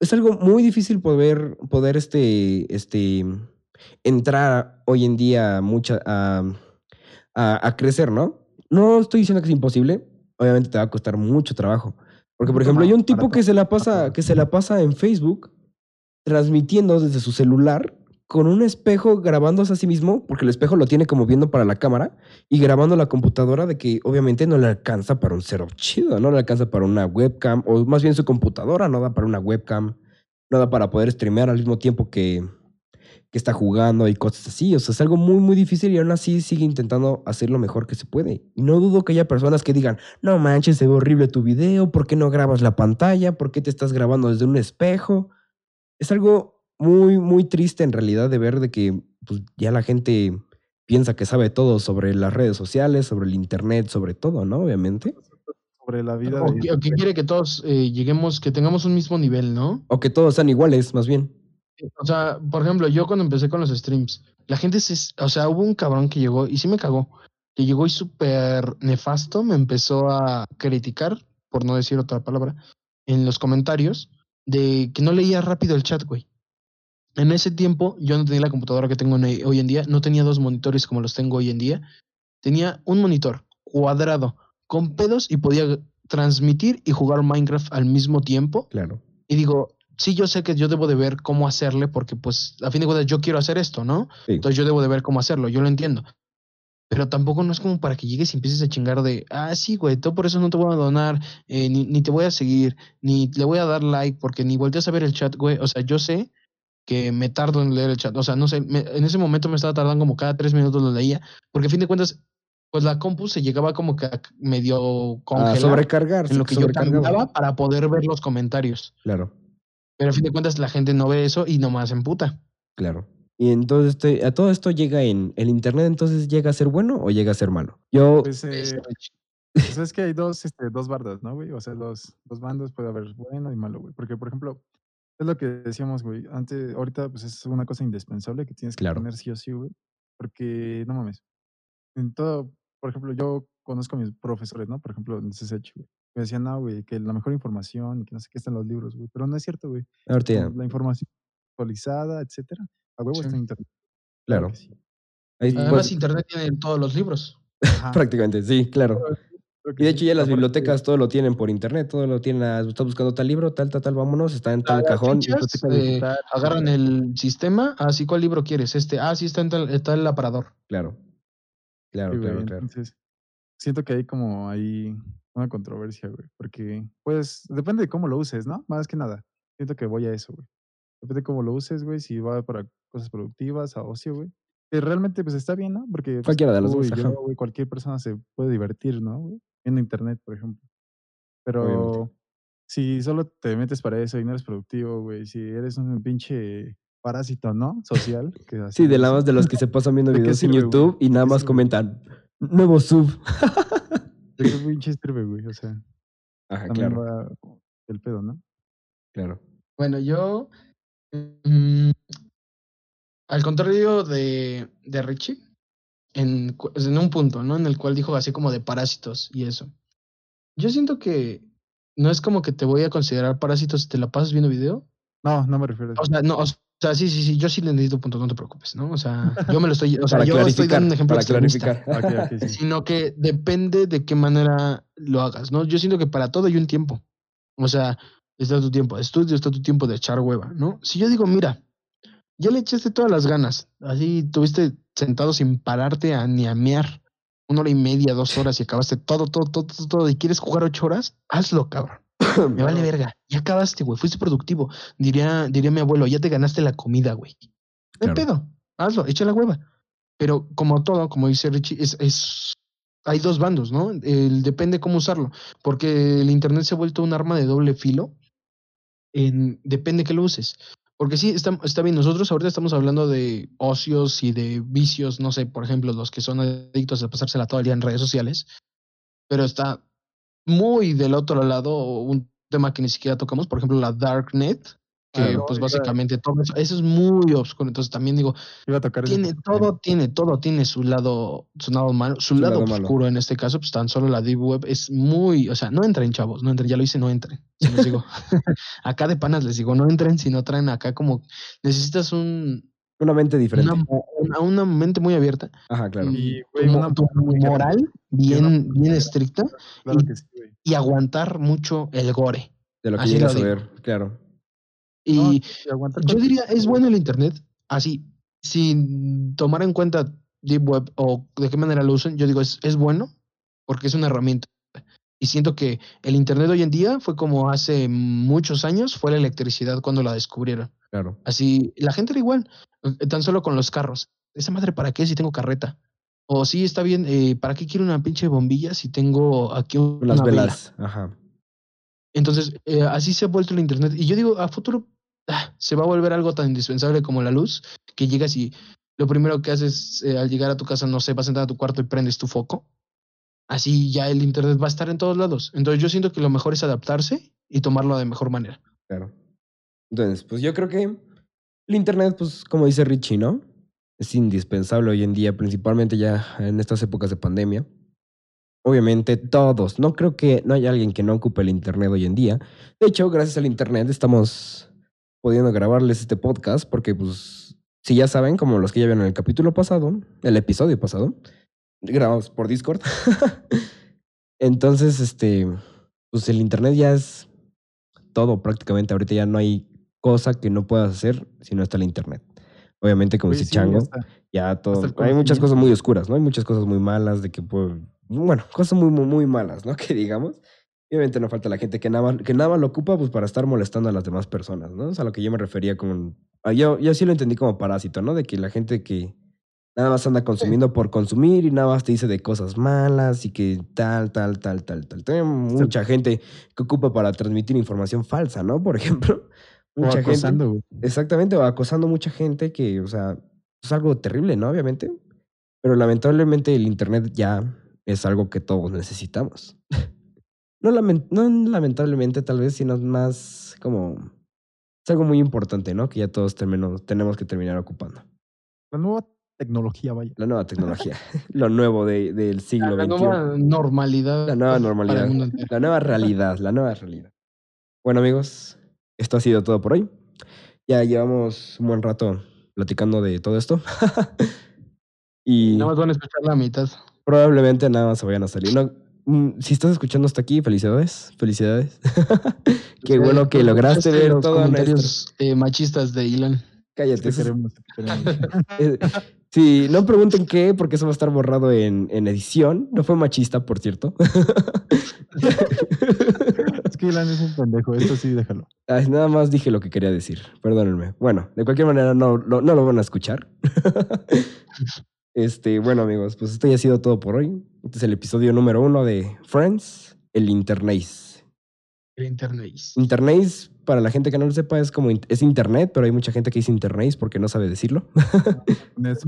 Es algo muy difícil poder, poder este, este, entrar hoy en día mucha, a, a, a crecer, ¿no? No estoy diciendo que es imposible. Obviamente te va a costar mucho trabajo. Porque, por ejemplo, hay un tipo que se la pasa, que se la pasa en Facebook transmitiendo desde su celular con un espejo grabándose a sí mismo, porque el espejo lo tiene como viendo para la cámara y grabando la computadora de que obviamente no le alcanza para un setup chido, no le alcanza para una webcam, o más bien su computadora no da para una webcam, no da para poder streamear al mismo tiempo que, que está jugando y cosas así. O sea, es algo muy, muy difícil y aún así sigue intentando hacer lo mejor que se puede. Y no dudo que haya personas que digan, no manches, se ve horrible tu video, ¿por qué no grabas la pantalla? ¿Por qué te estás grabando desde un espejo? Es algo muy, muy triste en realidad de ver de que pues, ya la gente piensa que sabe todo sobre las redes sociales, sobre el internet, sobre todo, ¿no? Obviamente. Sobre la vida O de... que, o que quiere que todos eh, lleguemos, que tengamos un mismo nivel, ¿no? O que todos sean iguales, más bien. O sea, por ejemplo, yo cuando empecé con los streams, la gente se, o sea, hubo un cabrón que llegó y sí me cagó, que llegó y súper nefasto, me empezó a criticar, por no decir otra palabra, en los comentarios de que no leía rápido el chat, güey. En ese tiempo yo no tenía la computadora que tengo en- hoy en día, no tenía dos monitores como los tengo hoy en día, tenía un monitor cuadrado con pedos y podía transmitir y jugar Minecraft al mismo tiempo Claro. y digo, sí, yo sé que yo debo de ver cómo hacerle porque pues a fin de cuentas yo quiero hacer esto, ¿no? Sí. Entonces yo debo de ver cómo hacerlo, yo lo entiendo. Pero tampoco no es como para que llegues y empieces a chingar de, ah, sí, güey, todo por eso no te voy a donar, eh, ni, ni te voy a seguir, ni le voy a dar like, porque ni volteas a ver el chat, güey. O sea, yo sé que me tardo en leer el chat. O sea, no sé, me- en ese momento me estaba tardando como cada tres minutos lo leía, porque a fin de cuentas, pues la compu se llegaba como que a medio A congelar sobrecargar. en lo que yo cambiaba para poder ver los comentarios. Claro. Pero a fin de cuentas la gente no ve eso y nomás se emputa. Claro. Y entonces a todo esto llega en el internet, entonces llega a ser bueno o llega a ser malo. Yo, Pues, eh, Pues es que hay dos, este, dos bardas, ¿no, güey? O sea, los dos bandos puede haber bueno y malo, güey. Porque, por ejemplo, es lo que decíamos, güey. Antes, ahorita, pues es una cosa indispensable que tienes que Claro. tener sí o sí, güey. Porque, no mames. En todo, por ejemplo, yo conozco a mis profesores, ¿no? Por ejemplo, en CCH, güey. Me decían, no, güey, que la mejor información y que no sé qué está en los libros, güey. Pero no es cierto, güey. Ahorita ya, La información actualizada, etcétera, a huevo Sí. está en internet. claro. que sí. Ahí, Y- Además, pues, internet tiene todos los libros. <laughs> Prácticamente, sí, claro. Y de hecho ya las bibliotecas todo lo tienen por internet, todo lo tienen, ah, estás buscando tal libro, tal, tal, tal, vámonos, está en tal cajón. fichas, eh, agarran el sistema. Ah, sí, ¿cuál libro quieres? Este. Ah, sí, está en tal, está el aparador. Claro. Claro, Sí, güey, claro, claro. Entonces, siento que hay como ahí una controversia, güey. Porque, pues, depende de cómo lo uses, ¿no? Más que nada. Siento que voy a eso, güey. Depende de cómo lo uses, güey. Si va para cosas productivas, a ocio, güey. Que realmente, pues, está bien, ¿no? Porque pues, Cualquiera de los dos, yo, güey, cualquier persona se puede divertir, ¿no? güey? En internet, por ejemplo. Pero Obviamente. si solo te metes para eso y no eres productivo, güey. Si eres un pinche parásito, ¿no? Social. Que así Sí, de la más de los que se <laughs> pasan viendo ¿De qué videos en sirve? YouTube y ¿De nada más sirve? comentan, nuevo sub. <laughs> ¿De qué pinche sirve, güey? O sea, Ajá, también claro, va el pedo, ¿no? claro. Bueno, yo. mm, al contrario de, de Richie, en, en un punto, ¿no? En el cual dijo así como de parásitos y eso. Yo siento que no es como que te voy a considerar parásitos si te la pasas viendo video. No, no me refiero a O eso. sea, no, o sea, sí, sí, sí, yo sí le entendí tu punto, no te preocupes, ¿no? O sea, <laughs> yo me lo estoy, o sea, yo estoy dando un ejemplo para clarificar. <laughs> Ok, ok, sí. sino que depende de qué manera lo hagas, ¿no? Yo siento que para todo hay un tiempo. O sea, está tu tiempo de estudio, está tu tiempo de echar hueva, ¿no? Si yo digo, mira, ya le echaste todas las ganas, así tuviste sentado sin pararte a ni a mear una hora y media, dos horas y acabaste todo, todo, todo, todo, todo, y quieres jugar ocho horas, hazlo, cabrón. <clears throat> Me vale verga. Ya acabaste, güey. Fuiste productivo. Diría, diría mi abuelo, ya te ganaste la comida, güey. No Claro. pedo. Hazlo, echa la hueva. Pero como todo, como dice Richie, es, es hay dos bandos, ¿no? El, depende cómo usarlo. Porque el internet se ha vuelto un arma de doble filo. En, depende que lo uses. Porque sí, está, está bien. Nosotros ahorita estamos hablando de ocios y de vicios, no sé, por ejemplo, los que son adictos a pasársela todo el día en redes sociales. Pero está muy del otro lado un tema que ni siquiera tocamos, por ejemplo, la Darknet, que Ah, no, pues básicamente todo eso, eso es muy obscuro. Entonces también digo, Iba a tocar ese tiene todo, tiene todo, tiene su lado, su lado malo, su, Su lado, lado malo. oscuro en este caso, pues tan solo la deep web es muy, o sea, no entren chavos, no entren, ya lo hice, no entren. Se los digo. <laughs> acá de panas les digo, no entren si no traen acá como necesitas un Una mente diferente. una, una, una mente muy abierta Ajá, claro. Y, güey, una tu moral bien, bien estricta Claro y- que sí, güey. y aguantar mucho el gore. De lo que así llegas a ver, claro. Y No, yo diría, es bueno el Internet, así, sin tomar en cuenta Deep Web o de qué manera lo usen, yo digo, es, es bueno porque es una herramienta. Y siento que el Internet hoy en día fue como hace muchos años, fue la electricidad cuando la descubrieron. Claro. Así, la gente era igual, eh, tan solo con los carros. Esa madre, ¿para qué si tengo carreta? O sí, está bien, eh, ¿para qué quiero una pinche bombilla si tengo aquí una Las vela? velas. Ajá. Entonces, eh, así se ha vuelto el Internet. Y yo digo, a futuro ah, se va a volver algo tan indispensable como la luz, que llegas y lo primero que haces eh, al llegar a tu casa, no sé, vas a entrar a tu cuarto y prendes tu foco. Así ya el Internet va a estar en todos lados. Entonces yo siento que lo mejor es adaptarse y tomarlo de mejor manera. Claro. Entonces, pues yo creo que el Internet, pues como dice Richie, ¿no? Es indispensable hoy en día, principalmente ya en estas épocas de pandemia. Obviamente todos, no creo que no haya alguien que no ocupe el Internet hoy en día. De hecho, gracias al Internet estamos pudiendo grabarles este podcast porque, pues, si ya saben, como los que ya vieron el capítulo pasado, el episodio pasado, grabamos por Discord. <laughs> Entonces, este, pues el Internet ya es todo prácticamente. Ahorita ya no hay cosa que no puedas hacer si no está el Internet. Obviamente, como Güey, dice sí, Chango, ya todo. Hay muchas cosas muy oscuras, ¿no? Hay muchas cosas muy malas de que, pues, bueno, cosas muy, muy, muy malas, ¿no? <laughs> Que digamos. Y Obviamente no falta la gente que nada, que nada más lo ocupa pues para estar molestando a las demás personas, ¿no? Es a lo que yo me refería con... ah, Yo, yo sí lo entendí como parásito, ¿no? De que la gente que nada más anda consumiendo por consumir y nada más te dice de cosas malas y que tal, tal, tal, tal, tal. Hay mucha gente que ocupa para transmitir información falsa, ¿no? Por <laughs> ejemplo. o Mucha gente. acosando, güey. Exactamente, o acosando mucha gente que, o sea, es algo terrible, ¿no? Obviamente. Pero lamentablemente el Internet ya es algo que todos necesitamos. <laughs> no, no lamentablemente, tal vez, sino más como... Es algo muy importante, ¿no? Que ya todos tenemos que terminar ocupando. La nueva tecnología, vaya. La nueva tecnología. <laughs> lo nuevo del siglo XXI. La nueva normalidad. La nueva normalidad. La nueva realidad. La nueva realidad. Bueno, amigos, esto ha sido todo por hoy. Ya llevamos un buen rato platicando de todo esto. <laughs> y nada más van a escuchar la mitad. Probablemente nada más se vayan a salir. No, mm, si estás escuchando hasta aquí, felicidades. Felicidades. <laughs> Qué bueno que lograste ver los comentarios eh, machistas de Ilan. Cállate. <laughs> Eh, sí, no pregunten qué, porque eso va a estar borrado en, en edición. No fue machista, por cierto. es que Ilan es un pendejo, eso sí, déjalo. nada más dije lo que quería decir, perdónenme. Bueno, de cualquier manera no, no, lo van a escuchar. <laughs> este, bueno, amigos, pues esto ya ha sido todo por hoy. Este es el episodio número uno de Friends, el Internet. El Internet. Internet para la gente que no lo sepa, es como es internet, pero hay mucha gente que dice internet porque no sabe decirlo. <laughs> es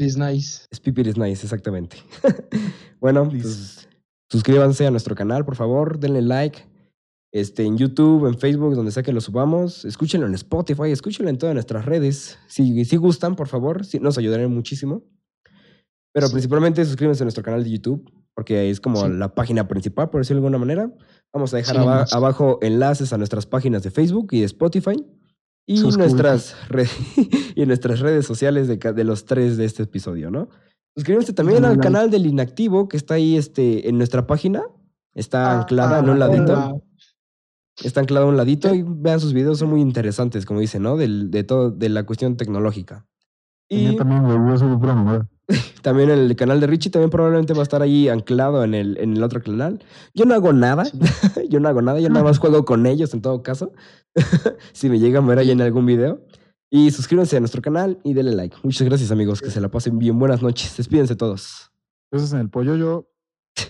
is nice. Es is nice, exactamente. <laughs> bueno, pues, suscríbanse a nuestro canal, por favor, denle like. Este, en YouTube, en Facebook, donde sea que lo subamos. Escúchenlo en Spotify, escúchenlo en todas nuestras redes. Si, si gustan, por favor, nos ayudarán muchísimo. Pero principalmente suscríbanse a nuestro canal de YouTube, porque es como la página principal, por decirlo de alguna manera. Vamos a dejar abajo enlaces a nuestras páginas de Facebook y de Spotify. Y nuestras, <laughs> y nuestras redes sociales de, de, los tres de este episodio, ¿no? Suscríbanse también al canal del Inactivo, que está ahí este, en nuestra página. Está ah, anclada en un ladito. Está anclada a un ladito y vean sus videos, son muy interesantes, como dice, ¿no? Del, de todo, de la cuestión tecnológica. Y también también el canal de Richie también probablemente va a estar ahí anclado en el, en el otro canal. Yo no hago nada, <laughs> yo no hago nada, yo nada más juego con ellos en todo caso. <laughs> si me llegan a ver ahí en algún video. Y suscríbanse a nuestro canal y denle like. Muchas gracias amigos, que se la pasen bien. Buenas noches, despídense todos. Gracias en el pollo yo.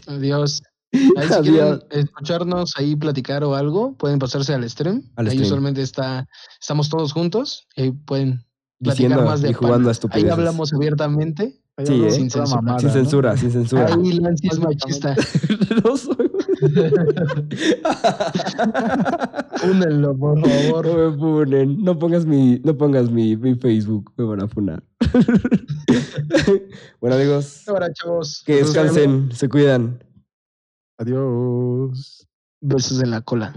Adiós. <laughs> Ahí si quieren escucharnos ahí platicar o algo, pueden pasarse al stream. ahí usualmente está, estamos todos juntos. y pueden Diciendo más de y jugando a Ahí hablamos abiertamente. Sí, ¿eh? sin, censura, sin censura, sin censura. Ahí Lancy es machista. no <laughs> soy. <laughs> Fúnenlo, por favor. No me funen. No pongas mi, no pongas mi, mi Facebook. Me van a funar. <laughs> bueno, amigos. Ahora, chavos. Que descansen. Se cuidan. Adiós. Besos en la cola.